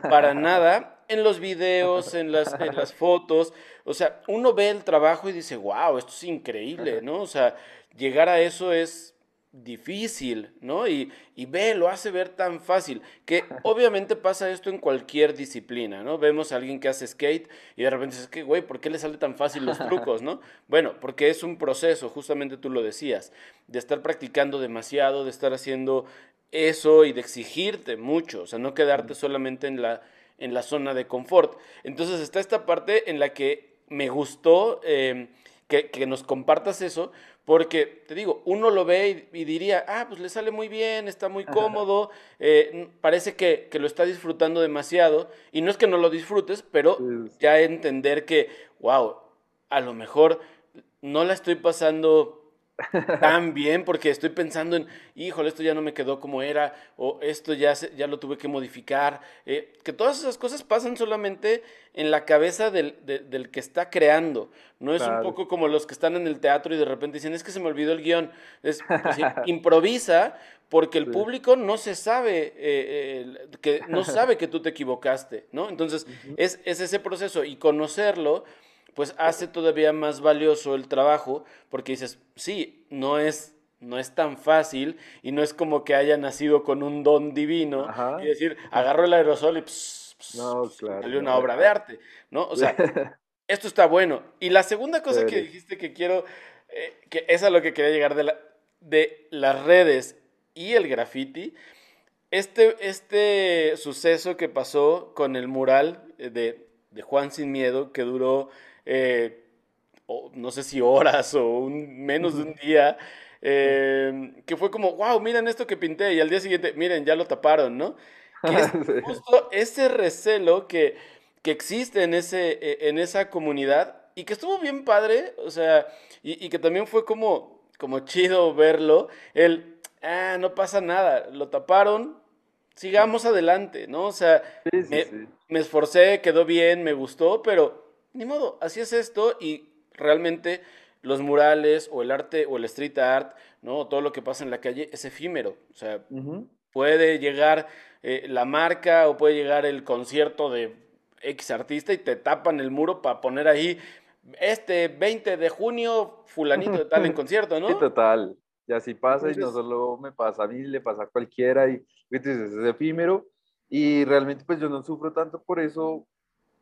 para *laughs* nada en los videos, en las, en las fotos. O sea, uno ve el trabajo y dice, wow, esto es increíble, ¿no? O sea, llegar a eso es difícil, ¿no? Y, y, ve, lo hace ver tan fácil, que *laughs* obviamente pasa esto en cualquier disciplina, ¿no? Vemos a alguien que hace skate y de repente dices, que, güey, ¿por qué le sale tan fácil los trucos, ¿no? *laughs* Bueno, porque es un proceso, justamente tú lo decías, de estar practicando demasiado, de estar haciendo eso y de exigirte mucho, o sea, no quedarte solamente en la, en la zona de confort. Entonces está esta parte en la que me gustó em, que, que, nos compartas eso, porque, te digo, uno lo ve y, diría, ah, pues le sale muy bien, está muy cómodo, eh, parece que, lo está disfrutando demasiado. Y no es que no lo disfrutes, pero ya entender que, wow, a lo mejor no la estoy pasando tan bien porque estoy pensando en, híjole, esto ya no me quedó como era, o esto ya, ya lo tuve que modificar. Eh, que todas esas cosas pasan solamente en la cabeza del, del que está creando. No es un poco como los que están en el teatro y de repente dicen, es que se me olvidó el guion. Es, pues *laughs* improvisa porque el público no se sabe, eh, que, no *laughs* sabe que tú te equivocaste, ¿no? Entonces, es, es ese proceso y conocerlo pues hace todavía más valioso el trabajo porque dices, sí, no es, no es tan fácil y no es como que haya nacido con un don divino y decir, agarro el aerosol y salió una obra de arte, ¿no? O sea, *laughs* esto está bueno. Y la segunda cosa que dijiste que quiero, eh, que es a lo que quería llegar de, la, de las redes y el graffiti, este, este suceso que pasó con el mural de, de Juan Sin Miedo, que duró eh, no sé si horas o un, menos de un día, eh, que fue como, wow, miren esto que pinté, y al día siguiente, miren, ya lo taparon, ¿no? Que es *laughs* justo ese recelo que, que existe en, ese, e, en esa comunidad y que estuvo bien padre, o sea, y, que también fue como, como chido verlo, el, ah, no pasa nada, lo taparon, sigamos adelante, ¿no? O sea, me, me esforcé, quedó bien, me gustó, pero ni modo, así es esto y realmente los murales o el arte o el street art, ¿no? Todo lo que pasa en la calle es efímero. O sea, puede llegar eh, la marca o puede llegar el concierto de X artista y te tapan el muro para poner ahí este 20 de junio, fulanito de tal en *laughs* concierto, ¿no? Sí, total. Y así pasa y no solo me pasa a mí, le pasa a cualquiera y es efímero. Y realmente pues yo no sufro tanto por eso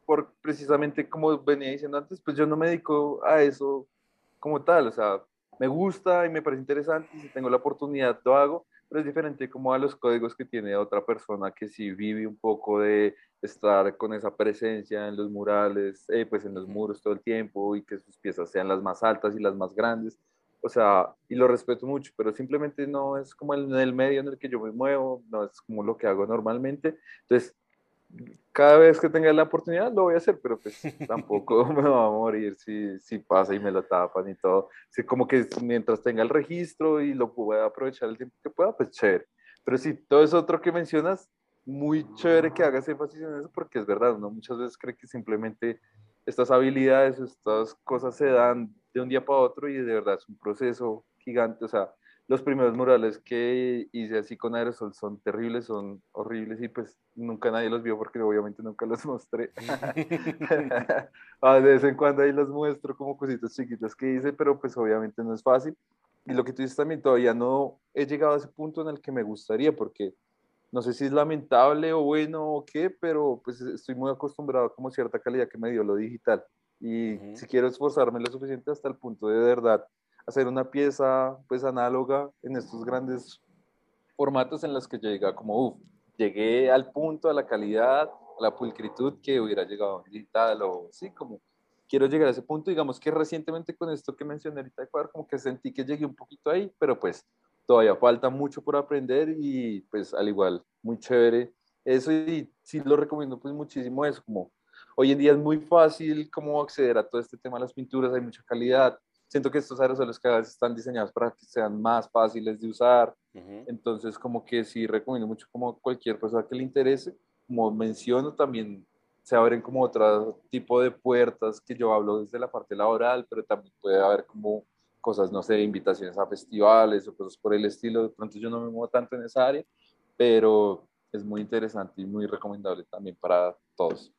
por precisamente como venía diciendo antes, pues yo no me dedico a eso como tal, o sea, me gusta y me parece interesante, y si tengo la oportunidad lo hago, pero es diferente como a los códigos que tiene otra persona que sí vive un poco de estar con esa presencia en los murales, eh, pues en los muros todo el tiempo y que sus piezas sean las más altas y las más grandes. O sea, y lo respeto mucho, pero simplemente no es como en el medio en el que yo me muevo, no es como lo que hago normalmente. Entonces, cada vez que tenga la oportunidad lo voy a hacer, pero pues tampoco *laughs* me va a morir si, si pasa y me lo tapan y todo. Sí, como que mientras tenga el registro y lo pueda aprovechar el tiempo que pueda, pues chévere. Pero sí, todo eso otro que mencionas, muy chévere que hagas énfasis en eso porque es verdad, uno muchas veces cree que simplemente estas habilidades, estas cosas se dan de un día para otro y de verdad es un proceso gigante, o sea, los primeros murales que hice así con aerosol son terribles, son horribles y pues nunca nadie los vio porque obviamente nunca los mostré. *laughs* a de vez en cuando ahí los muestro como cositas chiquitas que hice, pero pues obviamente no es fácil. Y lo que tú dices también, todavía no he llegado a ese punto en el que me gustaría porque no sé si es lamentable o bueno o qué, pero pues estoy muy acostumbrado a como cierta calidad que me dio lo digital. Y si quiero esforzarme lo suficiente hasta el punto de, de verdad hacer una pieza pues análoga en estos grandes formatos en los que llega como, uff, llegué al punto, a la calidad, a la pulcritud que hubiera llegado digital o sí, como quiero llegar a ese punto, digamos que recientemente con esto que mencioné ahorita de como que sentí que llegué un poquito ahí, pero pues todavía falta mucho por aprender y pues al igual, muy chévere eso y sí lo recomiendo pues muchísimo eso, como hoy en día es muy fácil como acceder a todo este tema las pinturas, hay mucha calidad, siento que estos aerosoles cada vez están diseñados para que sean más fáciles de usar, entonces como que sí recomiendo mucho como cualquier persona que le interese, como menciono también se abren como otro tipo de puertas que yo hablo desde la parte laboral, pero también puede haber como cosas, no sé, invitaciones a festivales o cosas por el estilo. De pronto yo no me muevo tanto en esa área, pero es muy interesante y muy recomendable también para todos.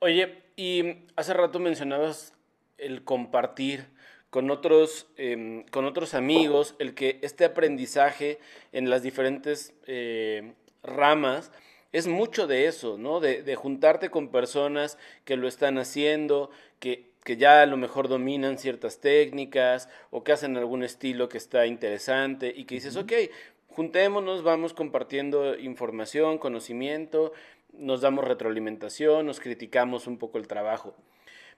Oye, y hace rato mencionabas el compartir con otros, em, con otros amigos, el que este aprendizaje en las diferentes eh, ramas es mucho de eso, ¿no? De, juntarte con personas que lo están haciendo, que, que, ya a lo mejor dominan ciertas técnicas o que hacen algún estilo que está interesante y que dices, ok, juntémonos, vamos compartiendo información, conocimiento, nos damos retroalimentación, nos criticamos un poco el trabajo.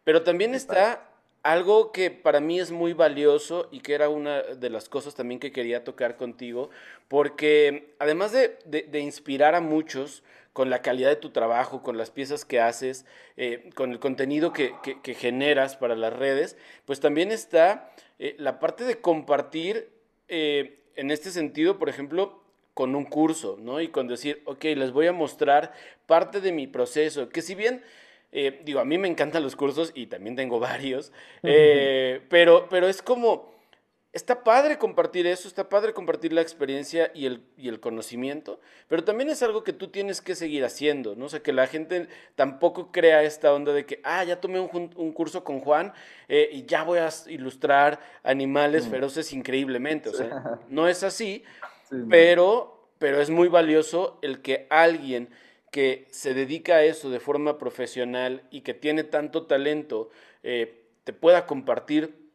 Pero también está algo que para mí es muy valioso y que era una de las cosas también que quería tocar contigo, porque además de, inspirar a muchos con la calidad de tu trabajo, con las piezas que haces, eh, con el contenido que, generas para las redes, pues también está eh, la parte de compartir eh, en este sentido, por ejemplo, con un curso, ¿no? Y con decir, ok, les voy a mostrar parte de mi proceso, que si bien eh, digo, a mí me encantan los cursos y también tengo *laughs* varios, eh, pero, pero es como, está padre compartir eso, está padre compartir la experiencia y el, y el conocimiento, pero también es algo que tú tienes que seguir haciendo, ¿no? O sea, que la gente tampoco crea esta onda de que, ah, ya tomé un, un curso con Juan eh, y ya voy a ilustrar animales feroces increíblemente, o sea, *laughs* no es así, pero, pero es muy valioso el que alguien que se dedica a eso de forma profesional y que tiene tanto talento, eh, te pueda compartir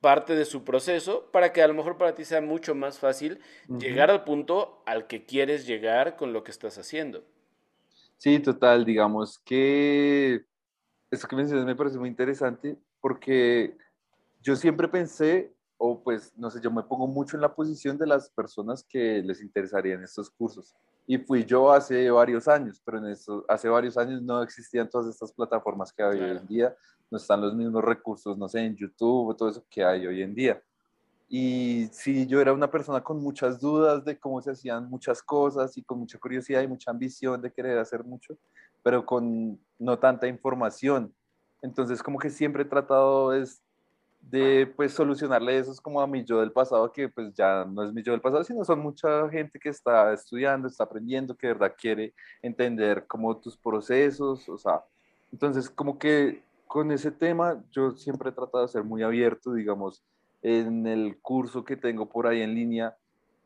parte de su proceso para que a lo mejor para ti sea mucho más fácil llegar al punto al que quieres llegar con lo que estás haciendo. Sí, total, digamos que eso que mencionas me parece muy interesante porque yo siempre pensé, o pues no sé, yo me pongo mucho en la posición de las personas que les interesarían estos cursos y fui yo hace varios años, pero en eso, hace varios años no existían todas estas plataformas que hay hoy en día, no están los mismos recursos, no sé, en YouTube, todo eso que hay hoy en día. Y sí, yo era una persona con muchas dudas de cómo se hacían muchas cosas y con mucha curiosidad y mucha ambición de querer hacer mucho, pero con no tanta información. Entonces, como que siempre he tratado es de pues solucionarle eso es como a mi yo del pasado, que pues ya no es mi yo del pasado, sino son mucha gente que está estudiando, está aprendiendo, que de verdad quiere entender como tus procesos, o sea, entonces como que con ese tema yo siempre he tratado de ser muy abierto, digamos, en el curso que tengo por ahí en línea,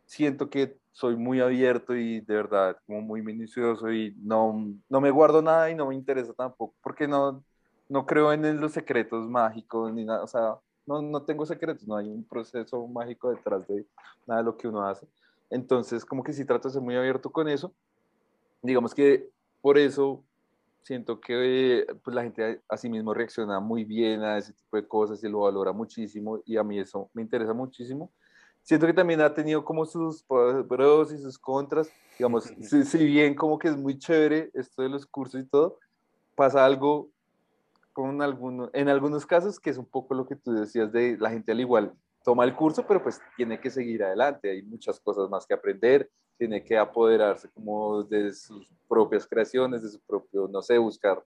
siento que soy muy abierto y de verdad como muy minucioso y no, no me guardo nada y no me interesa tampoco, porque no, no creo en los secretos mágicos ni nada, o sea, no, no tengo secretos, no hay un proceso mágico detrás de nada de lo que uno hace. Entonces, como que sí trato de ser muy abierto con eso. Digamos que por eso siento que pues, la gente a sí mismo reacciona muy bien a ese tipo de cosas y lo valora muchísimo y a mí eso me interesa muchísimo. Siento que también ha tenido como sus pros y sus contras. Digamos, si, si bien como que es muy chévere esto de los cursos y todo, pasa algo con en algunos casos, que es un poco lo que tú decías de la gente al igual toma el curso, pero pues tiene que seguir adelante, hay muchas cosas más que aprender, tiene que apoderarse como de sus propias creaciones, de su propio, no sé, buscar,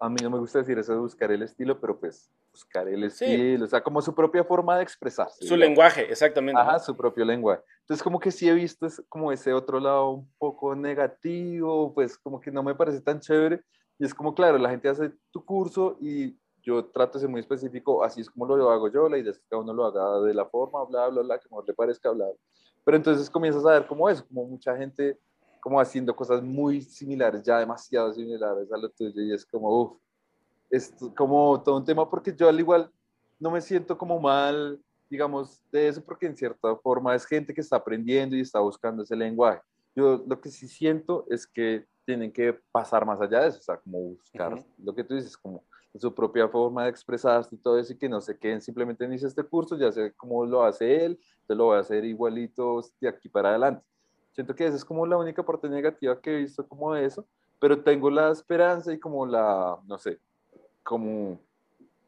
a mí no me gusta decir eso de buscar el estilo, pero pues buscar el estilo, o sea, como su propia forma de expresarse. Su lenguaje, exactamente. Ajá, su propio lenguaje. Entonces, como que sí he visto como ese otro lado un poco negativo, pues como que no me parece tan chévere, y es como, claro, la gente hace tu curso y yo trato de ser muy específico, así es como lo hago yo, la idea es que cada uno lo haga de la forma, bla, bla, bla, que mejor le parezca hablar. Pero entonces comienzas a ver como eso, como mucha gente como haciendo cosas muy similares, ya demasiado similares a lo tuyo, y es como, uff, es como todo un tema, porque yo al igual no me siento como mal, digamos, de eso, porque en cierta forma es gente que está aprendiendo y está buscando ese lenguaje. Yo lo que sí siento es que tienen que pasar más allá de eso, o sea, como buscar lo que tú dices, como su propia forma de expresarse y todo eso, y que no se queden simplemente en este curso, ya sé cómo lo hace él, entonces lo voy a hacer igualito de aquí para adelante. Siento que esa es como la única parte negativa que he visto como de eso, pero tengo la esperanza y como la, no sé, como,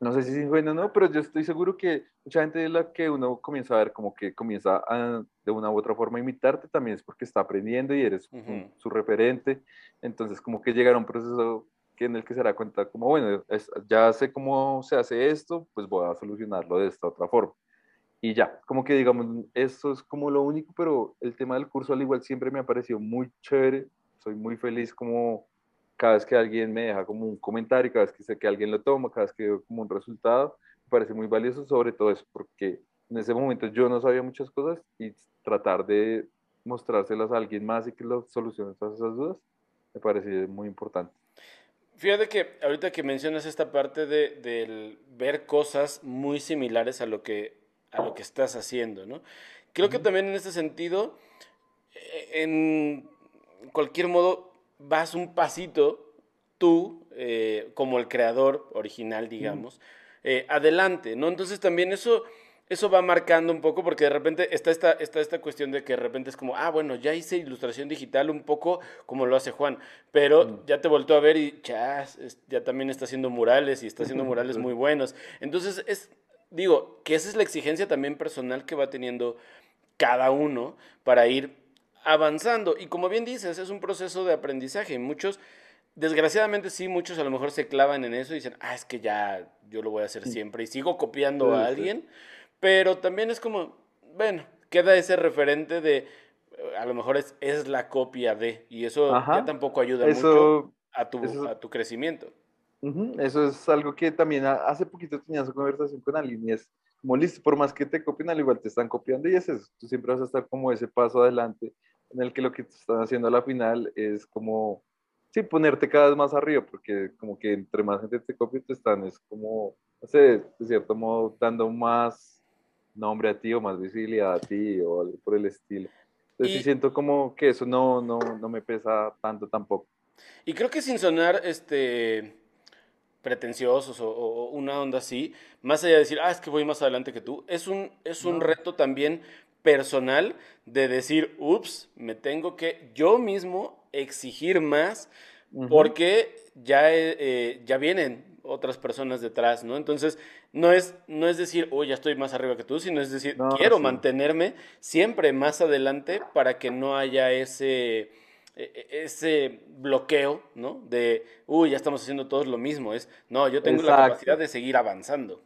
no sé si es ingenuo o no, pero yo estoy seguro que mucha gente de la que uno comienza a ver como que comienza a, de una u otra forma a imitarte, también es porque está aprendiendo y eres su referente, entonces como que llegará un proceso en el que se dará cuenta como, bueno, ya sé cómo se hace esto, pues voy a solucionarlo de esta otra forma. Y ya, como que digamos, eso es como lo único, pero el tema del curso al igual siempre me ha parecido muy chévere, soy muy feliz como cada vez que alguien me deja como un comentario, cada vez que sé que alguien lo toma, cada vez que veo como un resultado, me parece muy valioso sobre todo eso, porque en ese momento yo no sabía muchas cosas y tratar de mostrárselas a alguien más y que lo solucione todas esas dudas, me parece muy importante. Fíjate que ahorita que mencionas esta parte de, del ver cosas muy similares a lo que, a lo que estás haciendo, ¿no? Creo que también en este sentido, eh, en cualquier modo, vas un pasito tú, eh, como el creador original, digamos, eh, adelante, ¿no? Entonces también eso eso va marcando un poco porque de repente está esta, está esta cuestión de que de repente es como, ah, bueno, ya hice ilustración digital un poco como lo hace Juan, pero mm. ya te volvió a ver y ya, ya también está haciendo murales y está haciendo murales muy buenos. Entonces, es, digo, que esa es la exigencia también personal que va teniendo cada uno para ir avanzando. Y como bien dices, es un proceso de aprendizaje. Muchos, desgraciadamente sí, muchos a lo mejor se clavan en eso y dicen, ah, es que ya yo lo voy a hacer siempre y sigo copiando a alguien. Pero también es como, bueno, queda ese referente de, a lo mejor es, es la copia de, y eso ya tampoco ayuda mucho a tu, a tu crecimiento. Eso es algo que también hace poquito tenía su conversación con alguien y es como listo, por más que te copien, al igual te están copiando y es eso, tú siempre vas a estar como ese paso adelante en el que lo que están haciendo a la final es como, sí, ponerte cada vez más arriba, porque como que entre más gente te copia, te están, es como, no sé, de cierto modo, dando más nombre a ti o más visibilidad a ti o algo por el estilo. Entonces sí siento como que eso no, no, no me pesa tanto tampoco. Y creo que sin sonar este pretenciosos o, una onda así, más allá de decir, ah, es que voy más adelante que tú, es un, es un reto también personal de decir, ups, me tengo que yo mismo exigir más porque ya, eh, ya vienen otras personas detrás, ¿no? Entonces, no es, no es decir, oh, ya estoy más arriba que tú, sino es decir, quiero mantenerme siempre más adelante para que no haya ese, e, e, ese bloqueo, ¿no? De, uy, ya estamos haciendo todos lo mismo. Es, no, yo tengo la capacidad de seguir avanzando.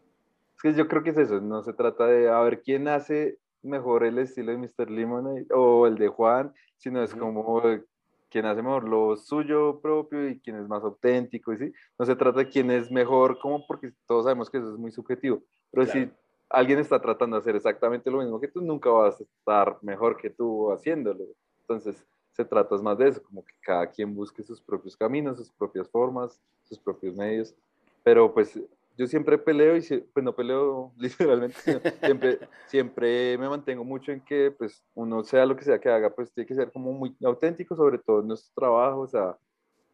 Es que yo creo que es eso, no se trata de a ver quién hace mejor el estilo de Mr. Lemonade o el de Juan, sino es como quién hace mejor lo suyo propio y quién es más auténtico, y sí, no se trata de quién es mejor, como porque todos sabemos que eso es muy subjetivo, pero si alguien está tratando de hacer exactamente lo mismo que tú, nunca vas a estar mejor que tú haciéndolo. Entonces, se trata más de eso, como que cada quien busque sus propios caminos, sus propias formas, sus propios medios, pero pues yo siempre peleo y pues no peleo *laughs* literalmente, siempre, *laughs* siempre me mantengo mucho en que pues uno sea lo que sea que haga, pues tiene que ser como muy auténtico, sobre todo en nuestro trabajo, o sea,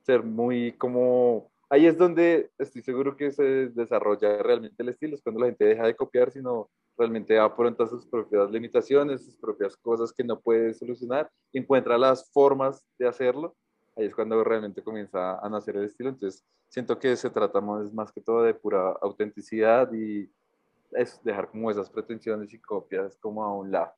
ser muy como, ahí es donde estoy seguro que se desarrolla realmente el estilo, es cuando la gente deja de copiar, sino realmente afronta sus propias limitaciones, sus propias cosas que no puede solucionar, encuentra las formas de hacerlo, ahí es cuando realmente comienza a nacer el estilo, entonces siento que se trata más, más que todo de pura autenticidad y es dejar como esas pretensiones y copias como a un lado.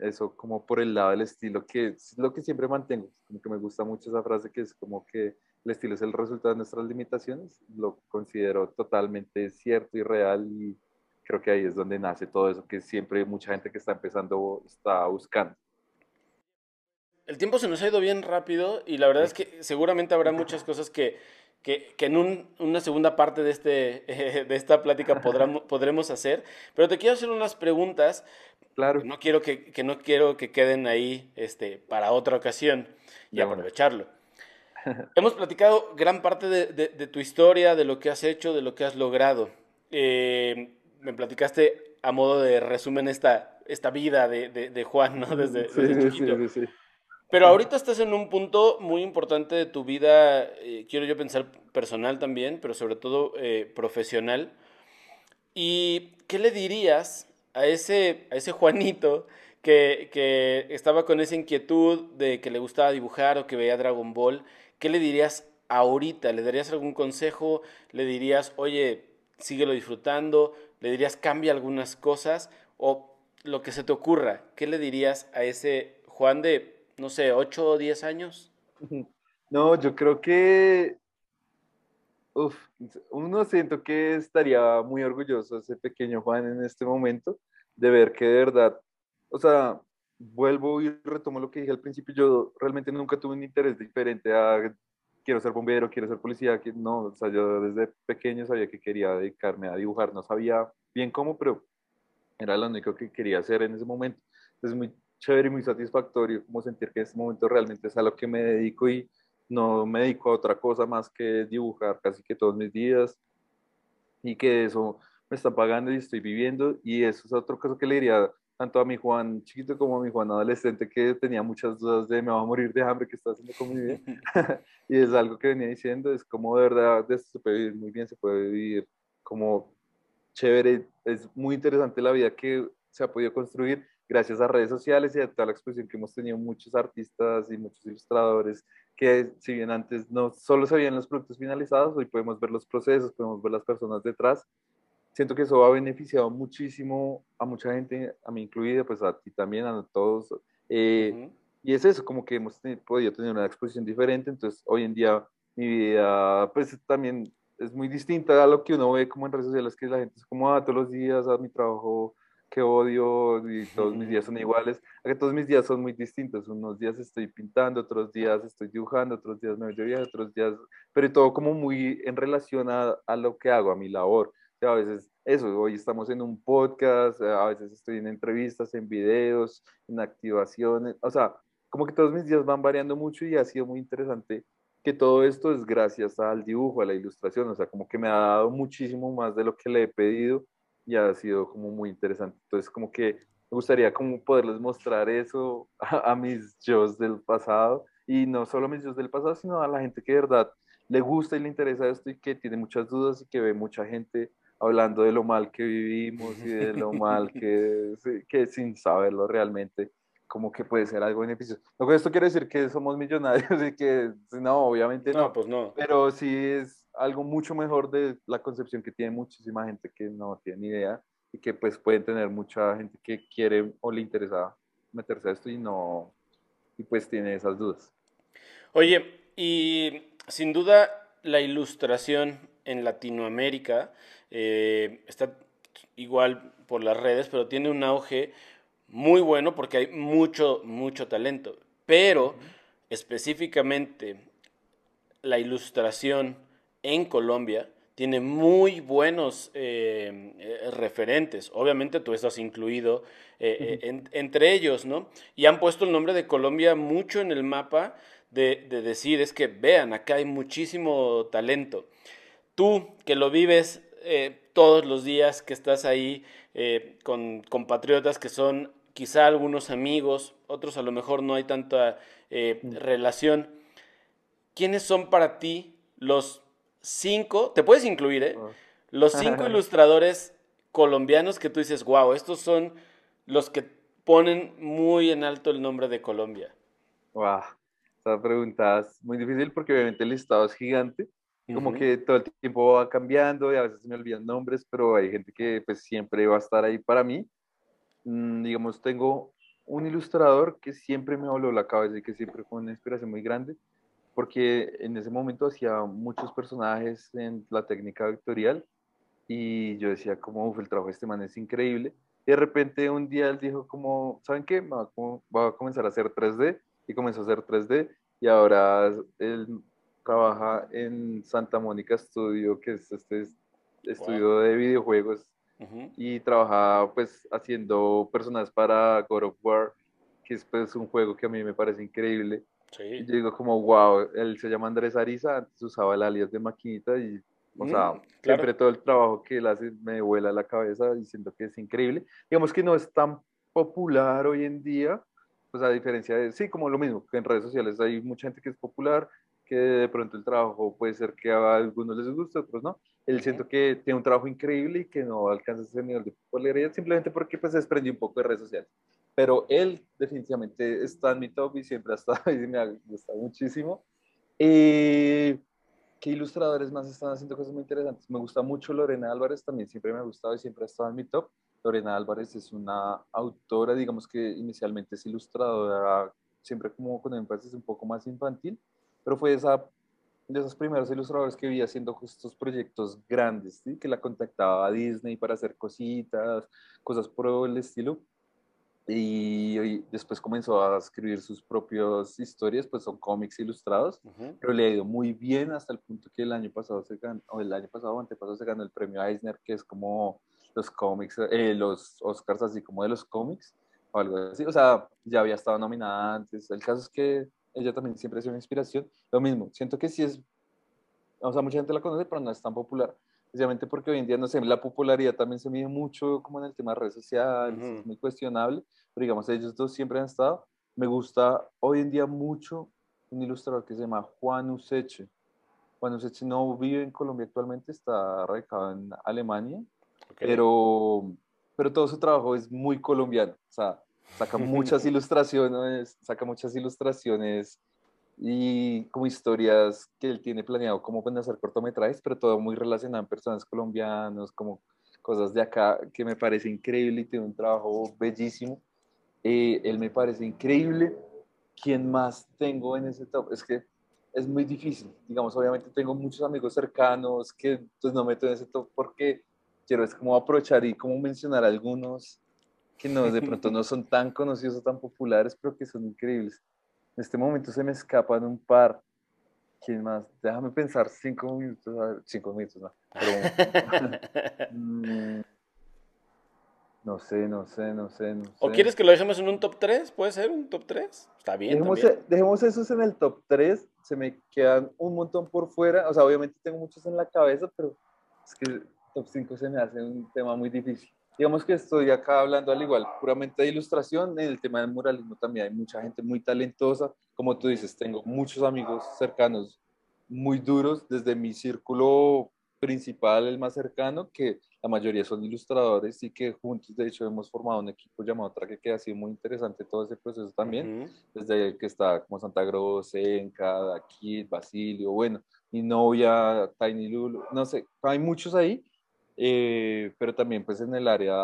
Eso como por el lado del estilo, que es lo que siempre mantengo. Como que me gusta mucho esa frase que es como que el estilo es el resultado de nuestras limitaciones. Lo considero totalmente cierto y real y creo que ahí es donde nace todo eso que siempre mucha gente que está empezando está buscando. El tiempo se nos ha ido bien rápido y la verdad es que seguramente habrá muchas cosas que que, que en una segunda parte de, este, *laughs* de esta plática podremos, *laughs* podremos hacer, pero te quiero hacer unas preguntas. Claro. No quiero que, que no quiero que queden ahí este, para otra ocasión y aprovecharlo. *laughs* Hemos platicado gran parte de, de, tu historia, de lo que has hecho, de lo que has logrado. Eh, me platicaste a modo de resumen esta, esta vida de, Juan, ¿no? Desde, desde chiquito. Sí, sí, Pero ahorita estás en un punto muy importante de tu vida, eh, quiero yo pensar personal también, pero sobre todo eh, profesional. ¿Y qué le dirías a ese, a ese Juanito que, que, estaba con esa inquietud de que le gustaba dibujar o que veía Dragon Ball? ¿Qué le dirías ahorita? ¿Le darías algún consejo? ¿Le dirías, oye, síguelo disfrutando? ¿Le dirías, cambia algunas cosas? O lo que se te ocurra, ¿qué le dirías a ese Juan de no sé, 8 o 10 años? *laughs* No, yo creo que, uf, uno siento que estaría muy orgulloso ese pequeño Juan en este momento de ver que de verdad, o sea, vuelvo y retomo lo que dije al principio, yo realmente nunca tuve un interés diferente a quiero ser bombero, quiero ser policía, que no, o sea, yo desde pequeño sabía que quería dedicarme a dibujar, no sabía bien cómo, pero era lo único que quería hacer en ese momito. Entonces, muy chévere y muy satisfactorio como sentir que en este momento realmente es a lo que me dedico y no me dedico a otra cosa más que dibujar casi que todos mis días y que eso me está pagando y estoy viviendo. Y eso es otro caso que le diría tanto a mi Juan chiquito como a mi Juan adolescente que tenía muchas dudas de me va a morir de hambre que está haciendo con mi vida *laughs* *laughs* y es algo que venía diciendo es como de verdad de esto se puede vivir muy bien se puede vivir como chévere. Es muy interesante la vida que se ha podido construir gracias a redes sociales y a toda la exposición que hemos tenido muchos artistas y muchos ilustradores que si bien antes no solo se veían los productos finalizados, hoy podemos ver los procesos, podemos ver las personas detrás. Siento que eso ha beneficiado muchísimo a mucha gente, a mí incluida, pues a ti también, a todos. Eh, y es eso, como que hemos podido tener una exposición diferente, entonces hoy en día mi vida pues también es muy distinta a lo que uno ve como en redes sociales, que la gente es como, ah, todos los días a mi trabajo que odio y todos mis días son *laughs* iguales, a que todos mis días son muy distintos. Unos días estoy pintando, otros días estoy dibujando, otros días me voy de viaje, otros días, pero todo como muy en relación a, a lo que hago, a mi labor. O sea, a veces eso, hoy estamos en un podcast, a veces estoy en entrevistas, en videos, en activaciones, o sea, como que todos mis días van variando mucho y ha sido muy interesante que todo esto es gracias al dibujo, a la ilustración, o sea, como que me ha dado muchísimo más de lo que le he pedido y ha sido como muy interesante. Entonces, como que me gustaría como poderles mostrar eso *laughs* a, mis yo del pasado y no solo a mis yo del pasado, sino a la gente que de verdad le gusta y le interesa esto y que tiene muchas dudas y que ve mucha gente hablando de lo mal que vivimos y de lo mal *laughs* que, que sin saberlo realmente como que puede ser algo beneficioso. No, esto quiere decir que somos millonarios y que no, obviamente no. No, pues no. Pero sí es algo mucho mejor de la concepción que tiene muchísima gente que no tiene ni idea y que pues pueden tener mucha gente que quiere o le interesa meterse a esto y no, y pues tiene esas dudas. Oye, y sin duda la ilustración en Latinoamérica eh, está igual por las redes, pero tiene un auge muy bueno porque hay mucho, mucho talento. Pero específicamente la ilustración en Colombia tiene muy buenos eh, eh, referentes. Obviamente tú estás incluido eh, entre ellos, ¿no? Y han puesto el nombre de Colombia mucho en el mapa de, decir, es que vean, acá hay muchísimo talento. Tú que lo vives todos los días, que estás ahí con compatriotas que son quizá algunos amigos, otros a lo mejor no hay tanta mm. relación. ¿Quiénes son para ti los cinco, te puedes incluir, ¿eh? Ah. Los cinco *laughs* ilustradores colombianos que tú dices, wow, estos son los que ponen muy en alto el nombre de Colombia. Wow, esa pregunta es muy difícil porque obviamente el listado es gigante. Como que todo el tiempo va cambiando y a veces me olvidan nombres, pero hay gente que pues siempre va a estar ahí para mí. Mm, digamos, tengo un ilustrador que siempre me voló la cabeza y que siempre fue una inspiración muy grande, porque en ese momento hacía muchos personajes en la técnica vectorial y yo decía como, uff, el trabajo de este man es increíble. Y de repente un día él dijo como, ¿saben qué? Va a comenzar a hacer 3D y comenzó a hacer 3D y ahora él trabaja en Santa Mónica Studio, que es este estudio de videojuegos y trabaja pues haciendo personajes para God of War, que es pues un juego que a mí me parece increíble y yo digo como, wow, él se llama Andrés Ariza, antes usaba el alias de Maquinita y, o sea, mm, siempre todo el trabajo que él hace me vuela la cabeza diciendo que es increíble. Digamos que no es tan popular hoy en día, pues a diferencia de, sí, como lo mismo, que en redes sociales hay mucha gente que es popular, que de pronto el trabajo puede ser que a algunos les guste, a otros no. Él siento que tiene un trabajo increíble y que no alcanza ese nivel de popularidad simplemente porque pues se desprendió un poco de redes sociales. Pero él definitivamente está en mi top y siempre ha estado y me ha gustado muchísimo. Eh, ¿Qué ilustradores más están haciendo cosas muy interesantes? Me gusta mucho Lorena Álvarez, también siempre me ha gustado y siempre ha estado en mi top. Lorena Álvarez es una autora, digamos que inicialmente es ilustradora, siempre como con énfasis un poco más infantil, pero fue esa, de esos primeros ilustradores que vi haciendo estos proyectos grandes, ¿sí? que la contactaba a Disney para hacer cositas, cosas por el estilo. Y, después comenzó a escribir sus propias historias, pues son cómics ilustrados, pero le ha ido muy bien hasta el punto que el año pasado se ganó, o el año pasado o antepasado se ganó el premio Eisner, que es como los cómics, eh, los Oscars así como de los cómics, o algo así. O sea, ya había estado nominada antes. El caso es que ella también siempre ha sido una inspiración. Lo mismo, siento que sí es, o sea, mucha gente la conoce, pero no es tan popular. Precisamente porque hoy en día, no sé, la popularidad también se mide mucho como en el tema de redes sociales, es muy cuestionable, pero digamos, ellos dos siempre han estado. Me gusta hoy en día mucho un ilustrador que se llama Juan Useche. Juan Useche no vive en Colombia actualmente, está radicado en Alemania, pero, pero todo su trabajo es muy colombiano. O sea, saca *laughs* muchas ilustraciones, saca muchas ilustraciones y como historias que él tiene planeado como pueden hacer cortometrajes, pero todo muy relacionado en personas colombianos, como cosas de acá que me parece increíble y tiene un trabajo bellísimo. Eh, él me parece increíble. ¿Quién más tengo en ese top? Es que es muy difícil. Digamos, obviamente tengo muchos amigos cercanos que pues no meto en ese top porque quiero es como aprovechar y como mencionar algunos que no, de pronto no son tan conocidos o tan populares, pero que son increíbles. En este momento se me escapan un par. ¿Quién más? Déjame pensar cinco minutos. cinco minutos, no. *laughs* Mm, no sé, no sé, no sé, ¿O quieres que lo dejemos en un top 3? ¿Puede ser un top 3? Está bien. Dejemos, e, dejemos esos en el top 3. Se me quedan un montón por fuera. O sea, obviamente tengo muchos en la cabeza, pero es que top 5 se me hace un tema muy difícil. Digamos que estoy acá hablando al igual, puramente de ilustración, en el tema del muralismo también hay mucha gente muy talentosa, como tú dices, tengo muchos amigos cercanos muy duros desde mi círculo principal, el más cercano, que la mayoría son ilustradores y que juntos, de hecho, hemos formado un equipo llamado Traque que ha sido muy interesante todo ese proceso también, desde que está como Santa Grosa, Enca, Daquil, Basilio, bueno, mi novia, Tiny Lulu, no sé, hay muchos ahí eh, pero también pues en el área,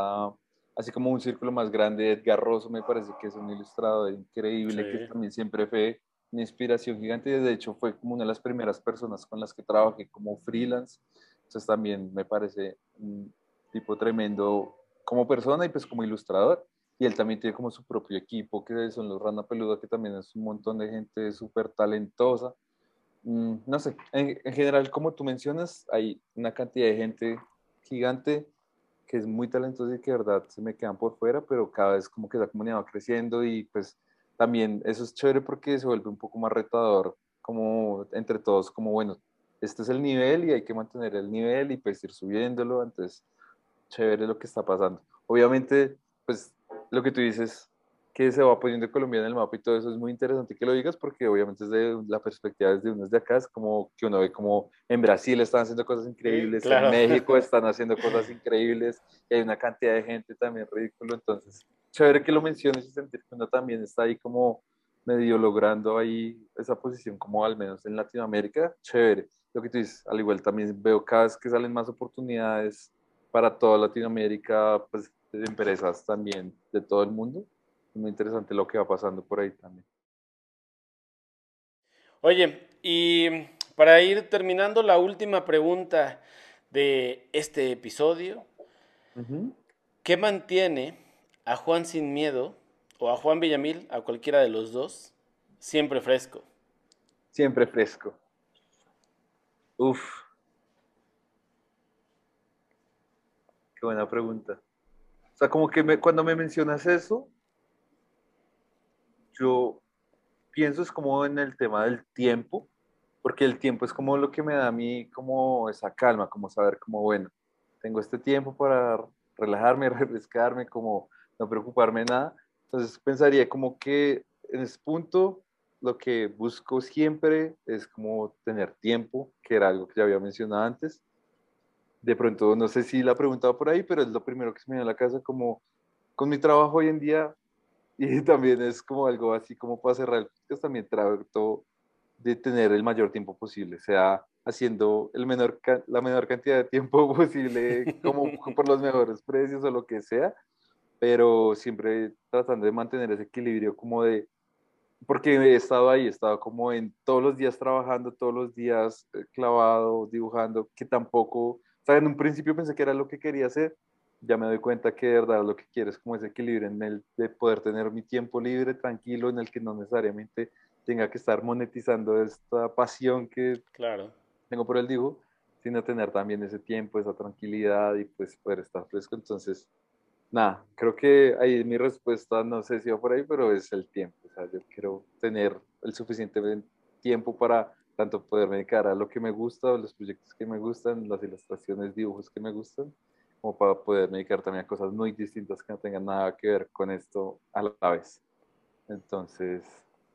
así como un círculo más grande, Edgar Rosso me parece que es un ilustrador increíble, que también siempre fue una inspiración gigante, y de hecho fue como una de las primeras personas con las que trabajé como freelance, entonces también me parece un tipo tremendo como persona y pues como ilustrador. Y él también tiene como su propio equipo, que son los Rana Peluda, que también es un montón de gente súper talentosa. Mm, no sé, en, en, general, como tú mencionas, hay una cantidad de gente gigante que es muy talentoso y que de verdad se me quedan por fuera, pero cada vez como que la comunidad va creciendo y pues también eso es chévere porque se vuelve un poco más retador, como entre todos, como bueno, este es el nivel y hay que mantener el nivel y pues ir subiéndolo, entonces chévere lo que está pasando. Obviamente, pues lo que tú dices, que se va poniendo Colombia en el mapa y todo eso es muy interesante que lo digas porque obviamente desde la perspectiva desde uno de acá es como que uno ve como en Brasil están haciendo cosas increíbles, en México *laughs* están haciendo cosas increíbles, y hay una cantidad de gente también ridículo, entonces chévere que lo menciones y sentir que uno también está ahí como medio logrando ahí esa posición como al menos en Latinoamérica, chévere. Lo que tú dices, al igual también veo cada vez que salen más oportunidades para toda Latinoamérica, pues de empresas también de todo el mundo muy interesante lo que va pasando por ahí también. Oye, y para ir terminando la última pregunta de este episodio, ¿qué mantiene a Juan Sin Miedo o a Juan Villamil, a cualquiera de los dos, siempre fresco? Siempre fresco. Uf. Qué buena pregunta. O sea, como que me, cuando me mencionas eso, yo pienso es como en el tema del tiempo, porque el tiempo es como lo que me da a mí como esa calma, como saber como, bueno, tengo este tiempo para relajarme, *laughs* refrescarme, como no preocuparme nada, Entonces pensaría como que en ese punto lo que busco siempre es como tener tiempo, que era algo que ya había mencionado antes. De pronto, no sé si la he preguntado por ahí, pero es lo primero que se me viene a la casa, como con mi trabajo hoy en día, *laughs* y también es como algo así como para cerrar el podcast, también trato de tener el mayor tiempo posible, sea haciendo el menor, la menor cantidad de tiempo *laughs* posible, como *laughs* por los mejores precios o lo que sea, pero siempre tratando de mantener ese equilibrio como de porque he estado ahí, he estado como en todos los días trabajando, todos los días eh, clavado, dibujando, que tampoco, o sea, en un principio pensé que era lo que quería hacer, ya me doy cuenta que de verdad lo que quiero es como ese equilibrio en el de poder tener mi tiempo libre, tranquilo, en el que no necesariamente tenga que estar monetizando esta pasión que claro. tengo por el dibujo, sino tener también ese tiempo, esa tranquilidad y pues poder estar fresco. Entonces, nada, creo que ahí mi respuesta, no sé si va por ahí, pero es el tiempo. O sea, yo quiero tener el suficiente tiempo para tanto poder dedicar a lo que me gusta, los proyectos que me gustan, las ilustraciones, dibujos que me gustan, como para poder dedicar también a cosas muy distintas que no tengan nada que ver con esto a la vez. Entonces,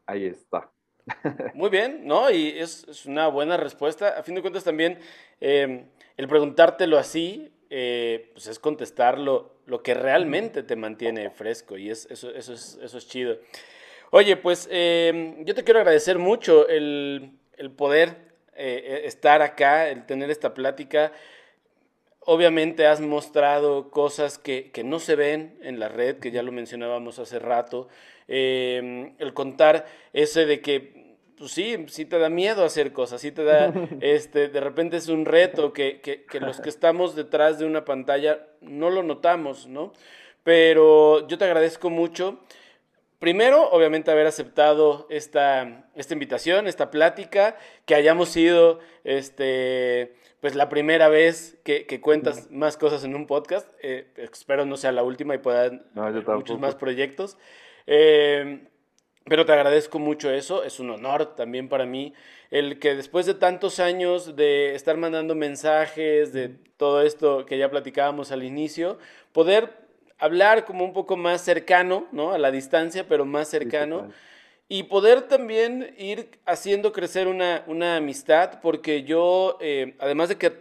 ahí está. *laughs* Muy bien, ¿no? Y es, es una buena respuesta. A fin de cuentas también, eh, el preguntártelo así, eh, pues es contestar lo, que realmente te mantiene fresco y es, eso, eso, es, eso es chido. Oye, pues em, yo te quiero agradecer mucho el, poder eh, estar acá, el tener esta plática. Obviamente has mostrado cosas que, no se ven en la red, que ya lo mencionábamos hace rato. Em, el contar ese de que pues sí, sí te da miedo hacer cosas, sí te da, *laughs* este, de repente es un reto que, que, que, los que estamos detrás de una pantalla no lo notamos, ¿no? Pero yo te agradezco mucho. Primero, obviamente, haber aceptado esta, esta invitación, esta plática, que hayamos sido, este, pues la primera vez que, que cuentas más cosas en un podcast. Eh, espero no sea la última y puedan muchos más proyectos. Eh, pero te agradezco mucho eso, es un honor también para mí el que después de tantos años de estar mandando mensajes, de todo esto que ya platicábamos al inicio, poder hablar como un poco más cercano, ¿no? A la distancia, pero más cercano. y poder también ir haciendo crecer una, una amistad, porque yo, eh, además de que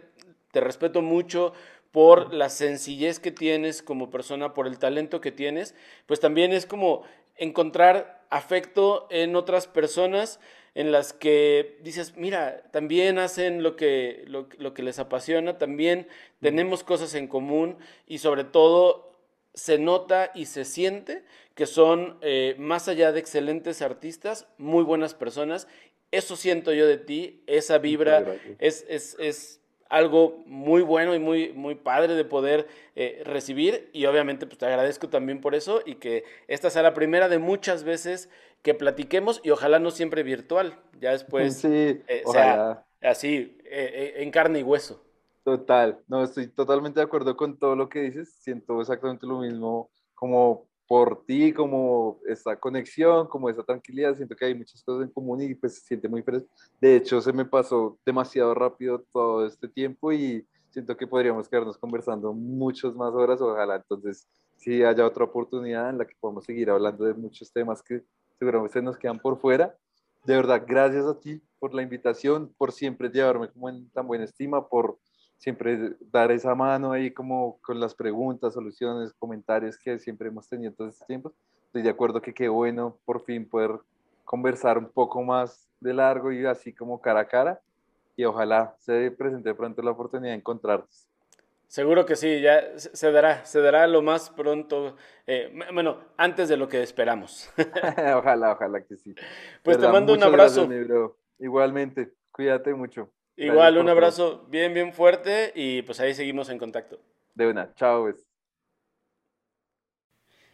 te respeto mucho por la sencillez que tienes como persona, por el talento que tienes, pues también es como encontrar afecto en otras personas en las que dices, mira, también hacen lo que, lo, que les apasiona, también tenemos cosas en común y sobre todo se nota y se siente que son, eh, más allá de excelentes artistas, muy buenas personas. Eso siento yo de ti, esa vibra es, es, es algo muy bueno y muy, muy padre de poder eh, recibir y obviamente pues te agradezco también por eso y que esta sea la primera de muchas veces que platiquemos y ojalá no siempre virtual, ya después sí, eh, sea así eh, en carne y hueso. Total, no, estoy totalmente de acuerdo con todo lo que dices, siento exactamente lo mismo como por ti, como esta conexión, como esa tranquilidad, siento que hay muchas cosas en común y pues se siente muy fresco. De hecho, se me pasó demasiado rápido todo este tiempo y siento que podríamos quedarnos conversando muchas más horas, ojalá entonces si haya otra oportunidad en la que podamos seguir hablando de muchos temas que seguramente nos quedan por fuera. De verdad, gracias a ti por la invitación, por siempre llevarme como en tan buena estima, por siempre dar esa mano ahí como con las preguntas, soluciones, comentarios que siempre hemos tenido todo este tiempo. Estoy de acuerdo que qué bueno por fin poder conversar un poco más de largo y así como cara a cara y ojalá se presente pronto la oportunidad de encontrarnos. Seguro que sí, ya se dará, se dará lo más pronto, eh, bueno, antes de lo que esperamos. *laughs* *laughs* ojalá, ojalá que sí. Pues te mando un abrazo. Igualmente, cuídate mucho. Igual, un abrazo bien, bien fuerte y pues ahí seguimos en contacto. De una, chao. Pues.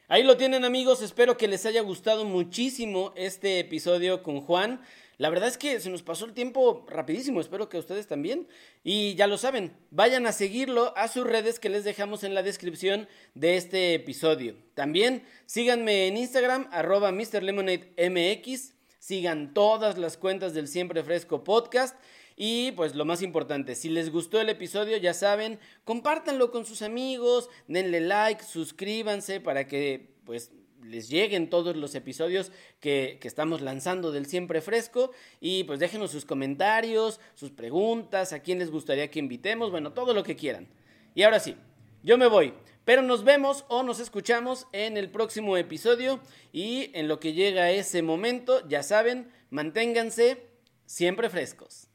Ahí lo tienen amigos, espero que les haya gustado muchísimo este episodio con Juan. La verdad es que se nos pasó el tiempo rapidísimo, espero que a ustedes también. Y ya lo saben, vayan a seguirlo a sus redes que les dejamos en la descripción de este episodio. También síganme en Instagram, arroba MrLemonadeMX, sigan todas las cuentas del Siempre Fresco Podcast y pues lo más importante, si les gustó el episodio, ya saben, compártanlo con sus amigos, denle like, suscríbanse para que pues les lleguen todos los episodios que, que, estamos lanzando del Siempre Fresco. Y pues déjenos sus comentarios, sus preguntas, a quién les gustaría que invitemos, bueno, todo lo que quieran. Y ahora sí, yo me voy. Pero nos vemos o nos escuchamos en el próximo episodio y en lo que llega ese momento, ya saben, manténganse siempre frescos.